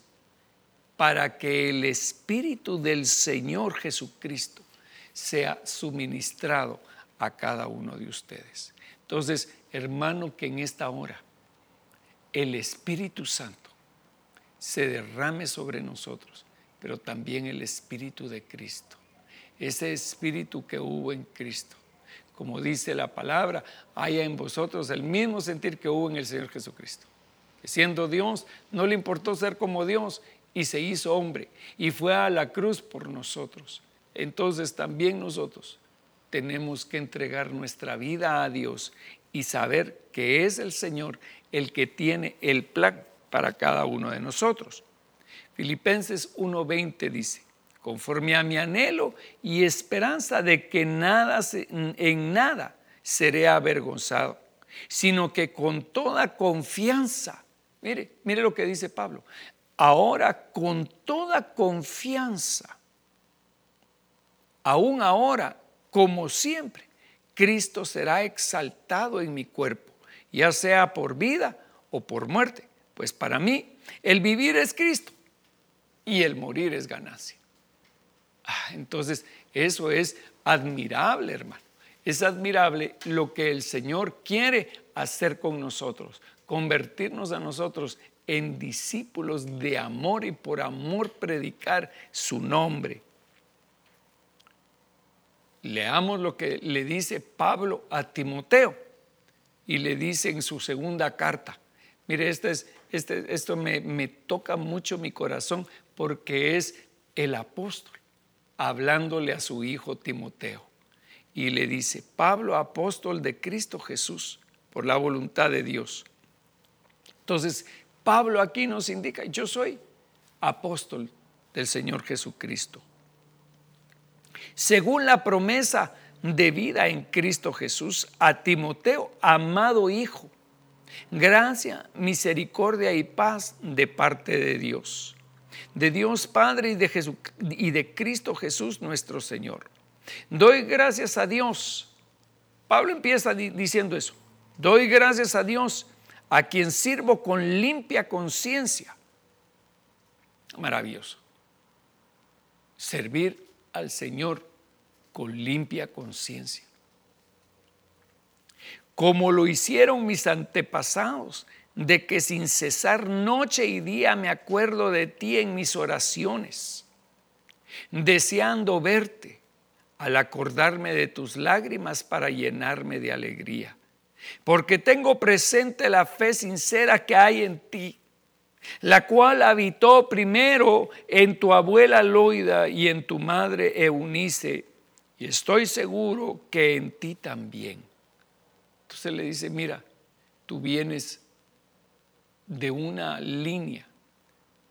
para que el Espíritu del Señor Jesucristo sea suministrado a cada uno de ustedes. Entonces, hermano, que en esta hora el Espíritu Santo se derrame sobre nosotros, pero también el Espíritu de Cristo ese espíritu que hubo en Cristo. Como dice la palabra, haya en vosotros el mismo sentir que hubo en el Señor Jesucristo. Que siendo Dios, no le importó ser como Dios y se hizo hombre y fue a la cruz por nosotros. Entonces también nosotros tenemos que entregar nuestra vida a Dios y saber que es el Señor el que tiene el plan para cada uno de nosotros. Filipenses 1:20 dice, conforme a mi anhelo y esperanza de que nada, en nada seré avergonzado, sino que con toda confianza, mire, mire lo que dice Pablo, ahora con toda confianza, aún ahora, como siempre, Cristo será exaltado en mi cuerpo, ya sea por vida o por muerte, pues para mí el vivir es Cristo y el morir es ganancia. Ah, entonces, eso es admirable, hermano. Es admirable lo que el Señor quiere hacer con nosotros, convertirnos a nosotros en discípulos de amor y por amor predicar su nombre. Leamos lo que le dice Pablo a Timoteo y le dice en su segunda carta. Mire, este es, este, esto me toca mucho mi corazón porque es el apóstol hablándole a su hijo Timoteo. Y le dice, Pablo, apóstol de Cristo Jesús, por la voluntad de Dios. Entonces, Pablo aquí nos indica, yo soy apóstol del Señor Jesucristo. Según la promesa de vida en Cristo Jesús, a Timoteo, amado Hijo, gracia, misericordia y paz de parte de Dios de Dios Padre y de, y de Cristo Jesús nuestro Señor. Doy gracias a Dios. Pablo empieza diciendo eso. Doy gracias a Dios a quien sirvo con limpia conciencia. Maravilloso. Servir al Señor con limpia conciencia. Como lo hicieron mis antepasados de que sin cesar noche y día me acuerdo de ti en mis oraciones, deseando verte al acordarme de tus lágrimas para llenarme de alegría, porque tengo presente la fe sincera que hay en ti, la cual habitó primero en tu abuela Loida y en tu madre Eunice, y estoy seguro que en ti también. Entonces le dice, mira, tú vienes de una línea.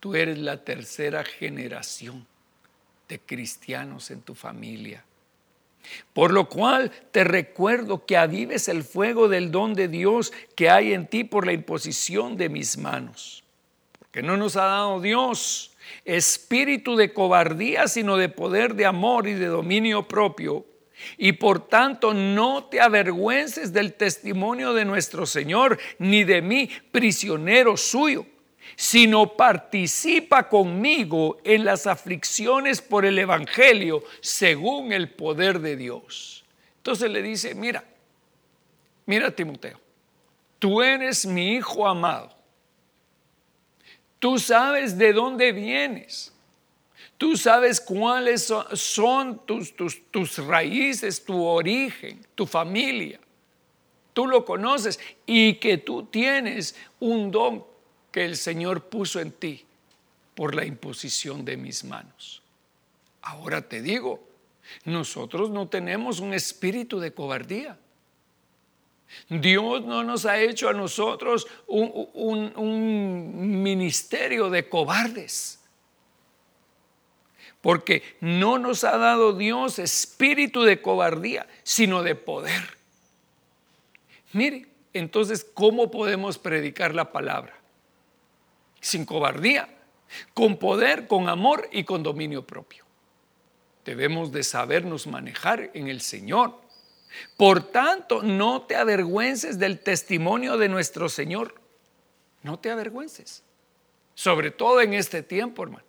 Tú eres la tercera generación de cristianos en tu familia. Por lo cual te recuerdo que avives el fuego del don de Dios que hay en ti por la imposición de mis manos. Porque no nos ha dado Dios espíritu de cobardía, sino de poder, de amor y de dominio propio. Y por tanto no te avergüences del testimonio de nuestro Señor, ni de mí, prisionero suyo, sino participa conmigo en las aflicciones por el Evangelio, según el poder de Dios. Entonces le dice, mira, mira Timoteo, tú eres mi hijo amado, tú sabes de dónde vienes Tú sabes cuáles son tus, tus, raíces, tu origen, tu familia. Tú lo conoces y que tú tienes un don que el Señor puso en ti por la imposición de mis manos. Ahora te digo, nosotros no tenemos un espíritu de cobardía. Dios no nos ha hecho a nosotros un, un ministerio de cobardes. Porque no nos ha dado Dios espíritu de cobardía, sino de poder. Mire, entonces, ¿cómo podemos predicar la palabra? Sin cobardía, con poder, con amor y con dominio propio. Debemos de sabernos manejar en el Señor. Por tanto, no te avergüences del testimonio de nuestro Señor. No te avergüences. Sobre todo en este tiempo, hermano.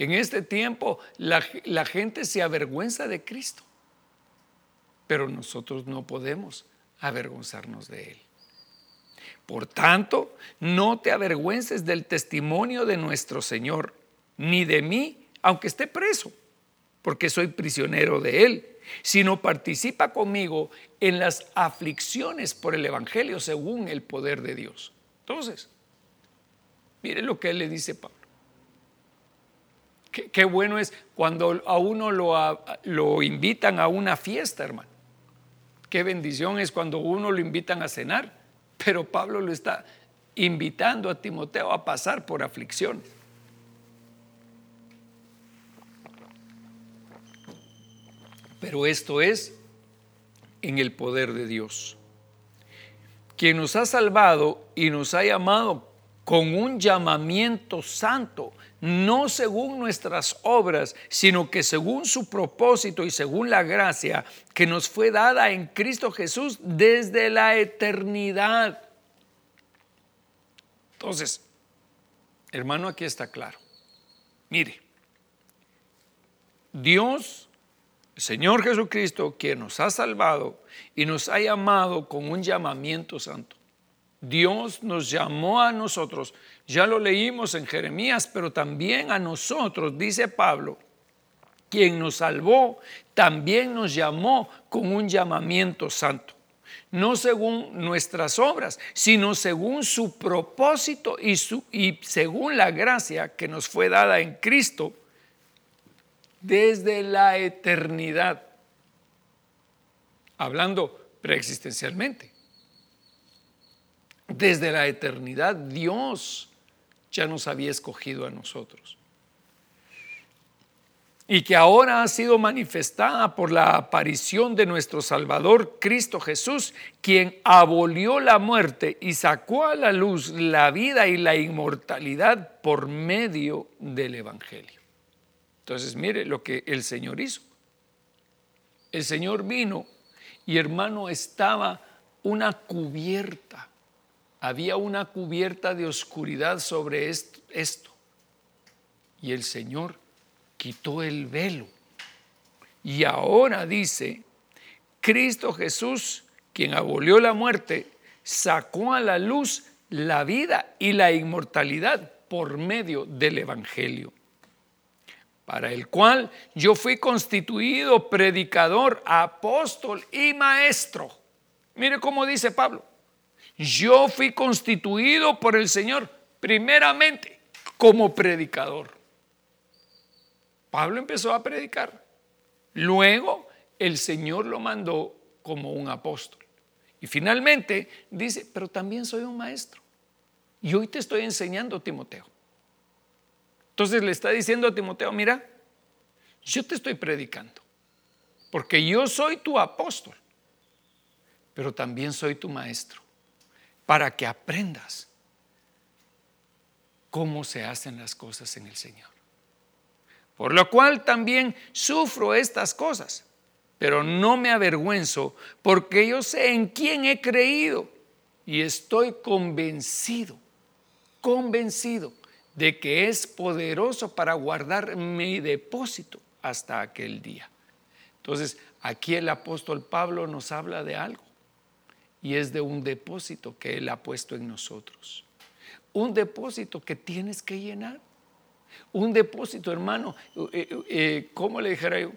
En este tiempo la, gente se avergüenza de Cristo. Pero nosotros no podemos avergonzarnos de Él. Por tanto, no te avergüences del testimonio de nuestro Señor, ni de mí, aunque esté preso, porque soy prisionero de Él, sino participa conmigo en las aflicciones por el Evangelio según el poder de Dios. Entonces, mire lo que Él le dice Pablo. Qué, bueno es cuando a uno lo, lo invitan a una fiesta, hermano. Qué bendición es cuando uno lo invitan a cenar, pero Pablo lo está invitando a Timoteo a pasar por aflicción. Pero esto es en el poder de Dios, quien nos ha salvado y nos ha llamado con un llamamiento santo, no según nuestras obras, sino que según su propósito y según la gracia que nos fue dada en Cristo Jesús desde la eternidad. Entonces, hermano, aquí está claro. Mire, Dios, el Señor Jesucristo, quien nos ha salvado y nos ha llamado con un llamamiento santo, Dios nos llamó a nosotros, ya lo leímos en Jeremías, pero también a nosotros, dice Pablo, quien nos salvó, también nos llamó con un llamamiento santo. No según nuestras obras, sino según su propósito y, su, y según la gracia que nos fue dada en Cristo desde la eternidad. Hablando preexistencialmente. Desde la eternidad Dios ya nos había escogido a nosotros. Y que ahora ha sido manifestada por la aparición de nuestro Salvador Cristo Jesús, quien abolió la muerte y sacó a la luz la vida y la inmortalidad por medio del Evangelio. Entonces, mire lo que el Señor hizo. El Señor vino y hermano estaba una cubierta había una cubierta de oscuridad sobre esto. Y el Señor quitó el velo. Y ahora dice, Cristo Jesús, quien abolió la muerte, sacó a la luz la vida y la inmortalidad por medio del Evangelio, para el cual yo fui constituido predicador, apóstol y maestro. Mire cómo dice Pablo, yo fui constituido por el Señor primeramente como predicador. Pablo empezó a predicar. Luego el Señor lo mandó como un apóstol. Y finalmente dice, pero también soy un maestro. Y hoy te estoy enseñando, Timoteo. Entonces le está diciendo a Timoteo, mira, yo te estoy predicando, porque yo soy tu apóstol, pero también soy tu maestro para que aprendas cómo se hacen las cosas en el Señor. Por lo cual también sufro estas cosas, pero no me avergüenzo porque yo sé en quién he creído y estoy convencido, convencido de que es poderoso para guardar mi depósito hasta aquel día. Entonces, aquí el apóstol Pablo nos habla de algo y es de un depósito que Él ha puesto en nosotros. Un depósito que tienes que llenar. Un depósito, hermano, eh, eh, eh, ¿cómo le dijera yo?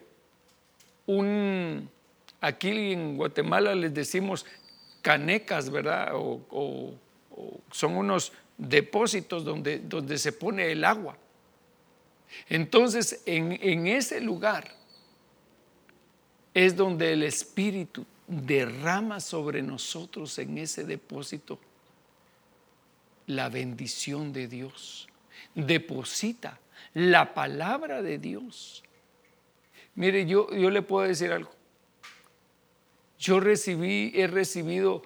Un, aquí en Guatemala les decimos canecas, ¿verdad? O, son unos depósitos donde, donde se pone el agua. Entonces, en, en ese lugar es donde el Espíritu derrama sobre nosotros en ese depósito la bendición de Dios. Deposita la palabra de Dios. Mire, yo, yo le puedo decir algo. Yo recibí, he recibido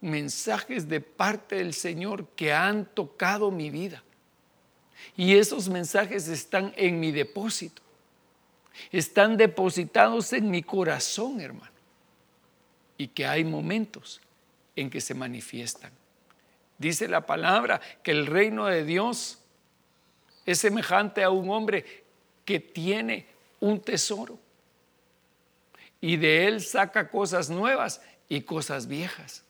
mensajes de parte del Señor que han tocado mi vida. Y esos mensajes están en mi depósito. Están depositados en mi corazón, hermano. Y que hay momentos en que se manifiestan. Dice la palabra que el reino de Dios es semejante a un hombre que tiene un tesoro y de él saca cosas nuevas y cosas viejas.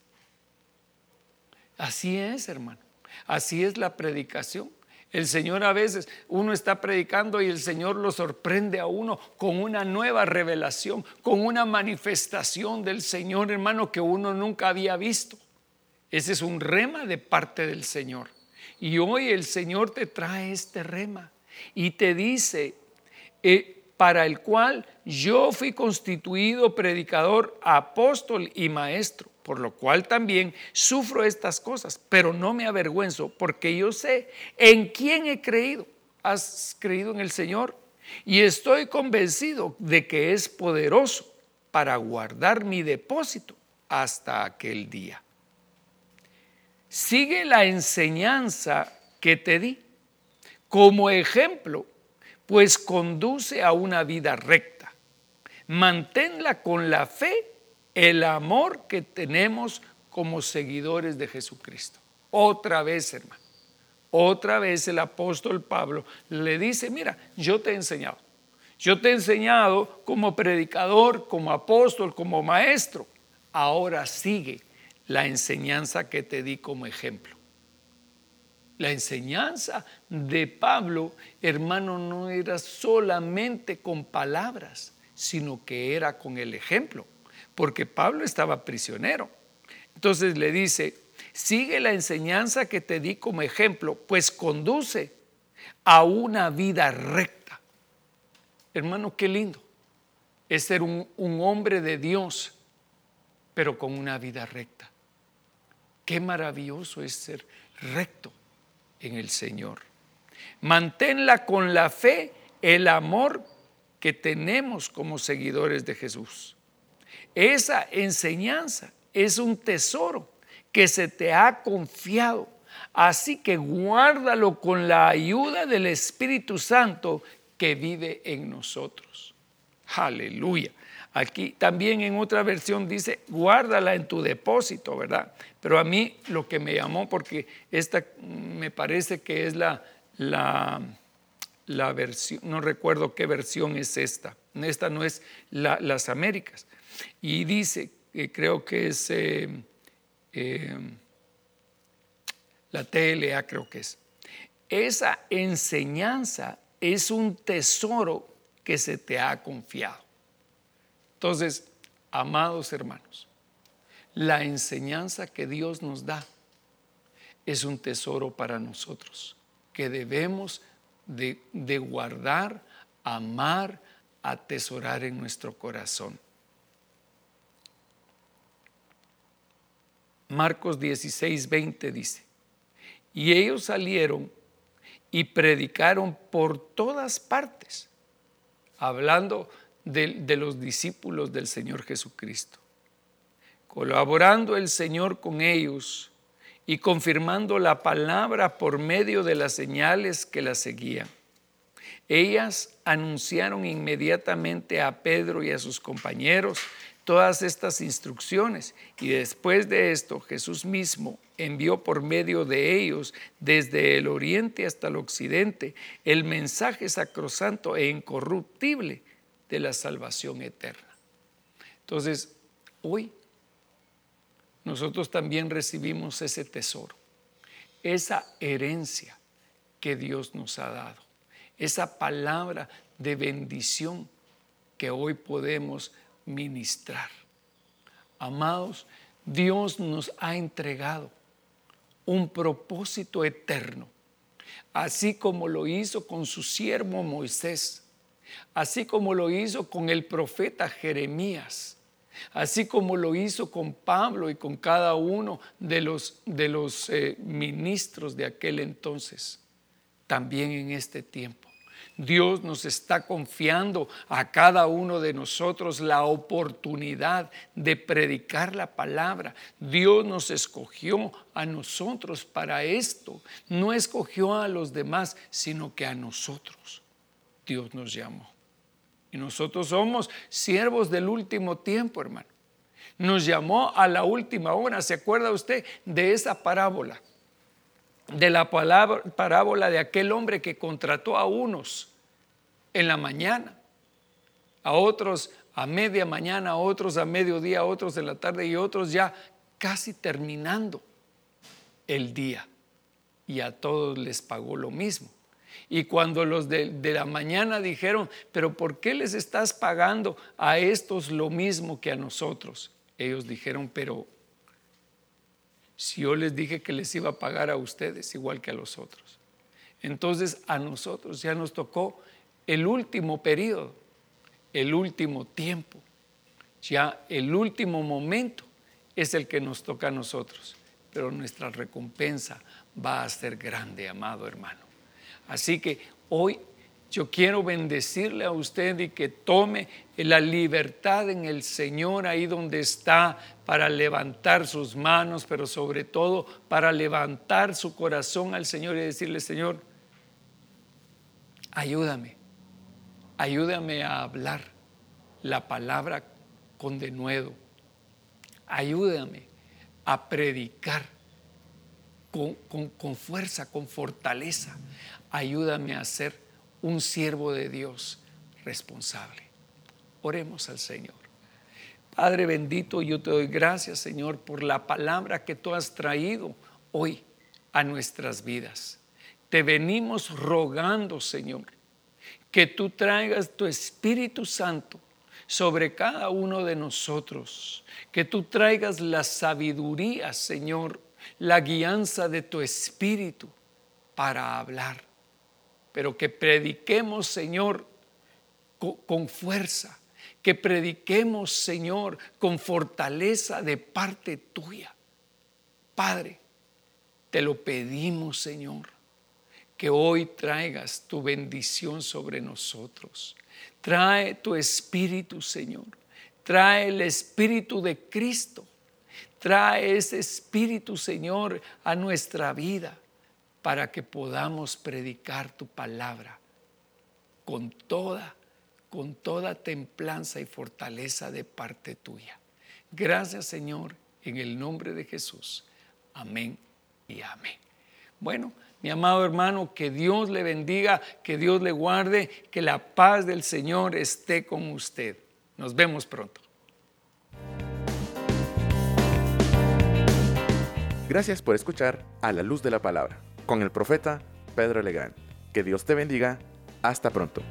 Así es, hermano. Así es la predicación. El Señor a veces, uno está predicando y el Señor lo sorprende a uno con una nueva revelación, con una manifestación del Señor, hermano, que uno nunca había visto. Ese es un rema de parte del Señor. Y hoy el Señor te trae este rema y te dice, eh, para el cual yo fui constituido predicador, apóstol y maestro, por lo cual también sufro estas cosas, pero no me avergüenzo, porque yo sé en quién he creído. Has creído en el Señor y estoy convencido de que es poderoso para guardar mi depósito hasta aquel día. Sigue la enseñanza que te di como ejemplo pues conduce a una vida recta. Manténla con la fe, el amor que tenemos como seguidores de Jesucristo. Otra vez, hermano. Otra vez el apóstol Pablo le dice, mira, yo te he enseñado. Yo te he enseñado como predicador, como apóstol, como maestro. Ahora sigue la enseñanza que te di como ejemplo. La enseñanza de Pablo, hermano, no era solamente con palabras, sino que era con el ejemplo, porque Pablo estaba prisionero. Entonces le dice, sigue la enseñanza que te di como ejemplo, pues conduce a una vida recta. Hermano, qué lindo es ser un, hombre de Dios, pero con una vida recta. Qué maravilloso es ser recto en el Señor. Manténla con la fe, el amor que tenemos como seguidores de Jesús. Esa enseñanza es un tesoro que se te ha confiado. Así que guárdalo con la ayuda del Espíritu Santo que vive en nosotros. Aleluya. Aquí también en otra versión dice, guárdala en tu depósito, ¿verdad? Pero a mí lo que me llamó, porque esta me parece que es la, la, la versión, no recuerdo qué versión es esta, esta no es las Américas. Y dice, creo que es eh, eh, la TLA, creo que es. Esa enseñanza es un tesoro que se te ha confiado. Entonces, amados hermanos, la enseñanza que Dios nos da es un tesoro para nosotros, que debemos de, guardar, amar, atesorar en nuestro corazón. Marcos 16, 20 dice, y ellos salieron y predicaron por todas partes, hablando de, los discípulos del Señor Jesucristo, colaborando el Señor con ellos y confirmando la palabra por medio de las señales que la seguían. Ellas anunciaron inmediatamente a Pedro y a sus compañeros todas estas instrucciones y después de esto Jesús mismo envió por medio de ellos desde el oriente hasta el occidente el mensaje sacrosanto e incorruptible de la salvación eterna. Entonces, hoy nosotros también recibimos ese tesoro, esa herencia que Dios nos ha dado, esa palabra de bendición que hoy podemos ministrar. Amados, Dios nos ha entregado un propósito eterno, así como lo hizo con su siervo Moisés así como lo hizo con el profeta Jeremías, así como lo hizo con Pablo y con cada uno de los, de los eh, ministros de aquel entonces, también en este tiempo. Dios nos está confiando a cada uno de nosotros la oportunidad de predicar la palabra. Dios nos escogió a nosotros para esto. No escogió a los demás, sino que a nosotros. Dios nos llamó. Y nosotros somos siervos del último tiempo, hermano. Nos llamó a la última hora. ¿Se acuerda usted de esa parábola? De la parábola de aquel hombre que contrató a unos en la mañana, a otros a media mañana, a otros a mediodía, a otros en la tarde y otros ya casi terminando el día. Y a todos les pagó lo mismo. Y cuando los de, la mañana dijeron, pero ¿por qué les estás pagando a estos lo mismo que a nosotros? Ellos dijeron, pero si yo les dije que les iba a pagar a ustedes igual que a los otros. Entonces a nosotros ya nos tocó el último periodo, el último tiempo, ya el último momento es el que nos toca a nosotros, pero nuestra recompensa va a ser grande, amado hermano. Así que hoy yo quiero bendecirle a usted y que tome la libertad en el Señor ahí donde está para levantar sus manos, pero sobre todo para levantar su corazón al Señor y decirle, Señor, ayúdame, ayúdame a hablar la palabra con denuedo, ayúdame a predicar con, con fuerza, con fortaleza. Ayúdame a ser un siervo de Dios responsable. Oremos al Señor. Padre bendito, yo te doy gracias, Señor, por la palabra que tú has traído hoy a nuestras vidas. Te venimos rogando, Señor, que tú traigas tu Espíritu Santo sobre cada uno de nosotros, que tú traigas la sabiduría, Señor, la guianza de tu Espíritu para hablar pero que prediquemos, Señor, con, fuerza, que prediquemos, Señor, con fortaleza de parte tuya. Padre, te lo pedimos, Señor, que hoy traigas tu bendición sobre nosotros. Trae tu espíritu, Señor. Trae el espíritu de Cristo. Trae ese espíritu, Señor, a nuestra vida para que podamos predicar tu palabra con toda, con toda templanza y fortaleza de parte tuya. Gracias Señor, en el nombre de Jesús. Amén y amén. Bueno, mi amado hermano, que Dios le bendiga, que Dios le guarde, que la paz del Señor esté con usted. Nos vemos pronto. Gracias por escuchar a la luz de la palabra con el profeta Pedro Legrand. Que Dios te bendiga. Hasta pronto.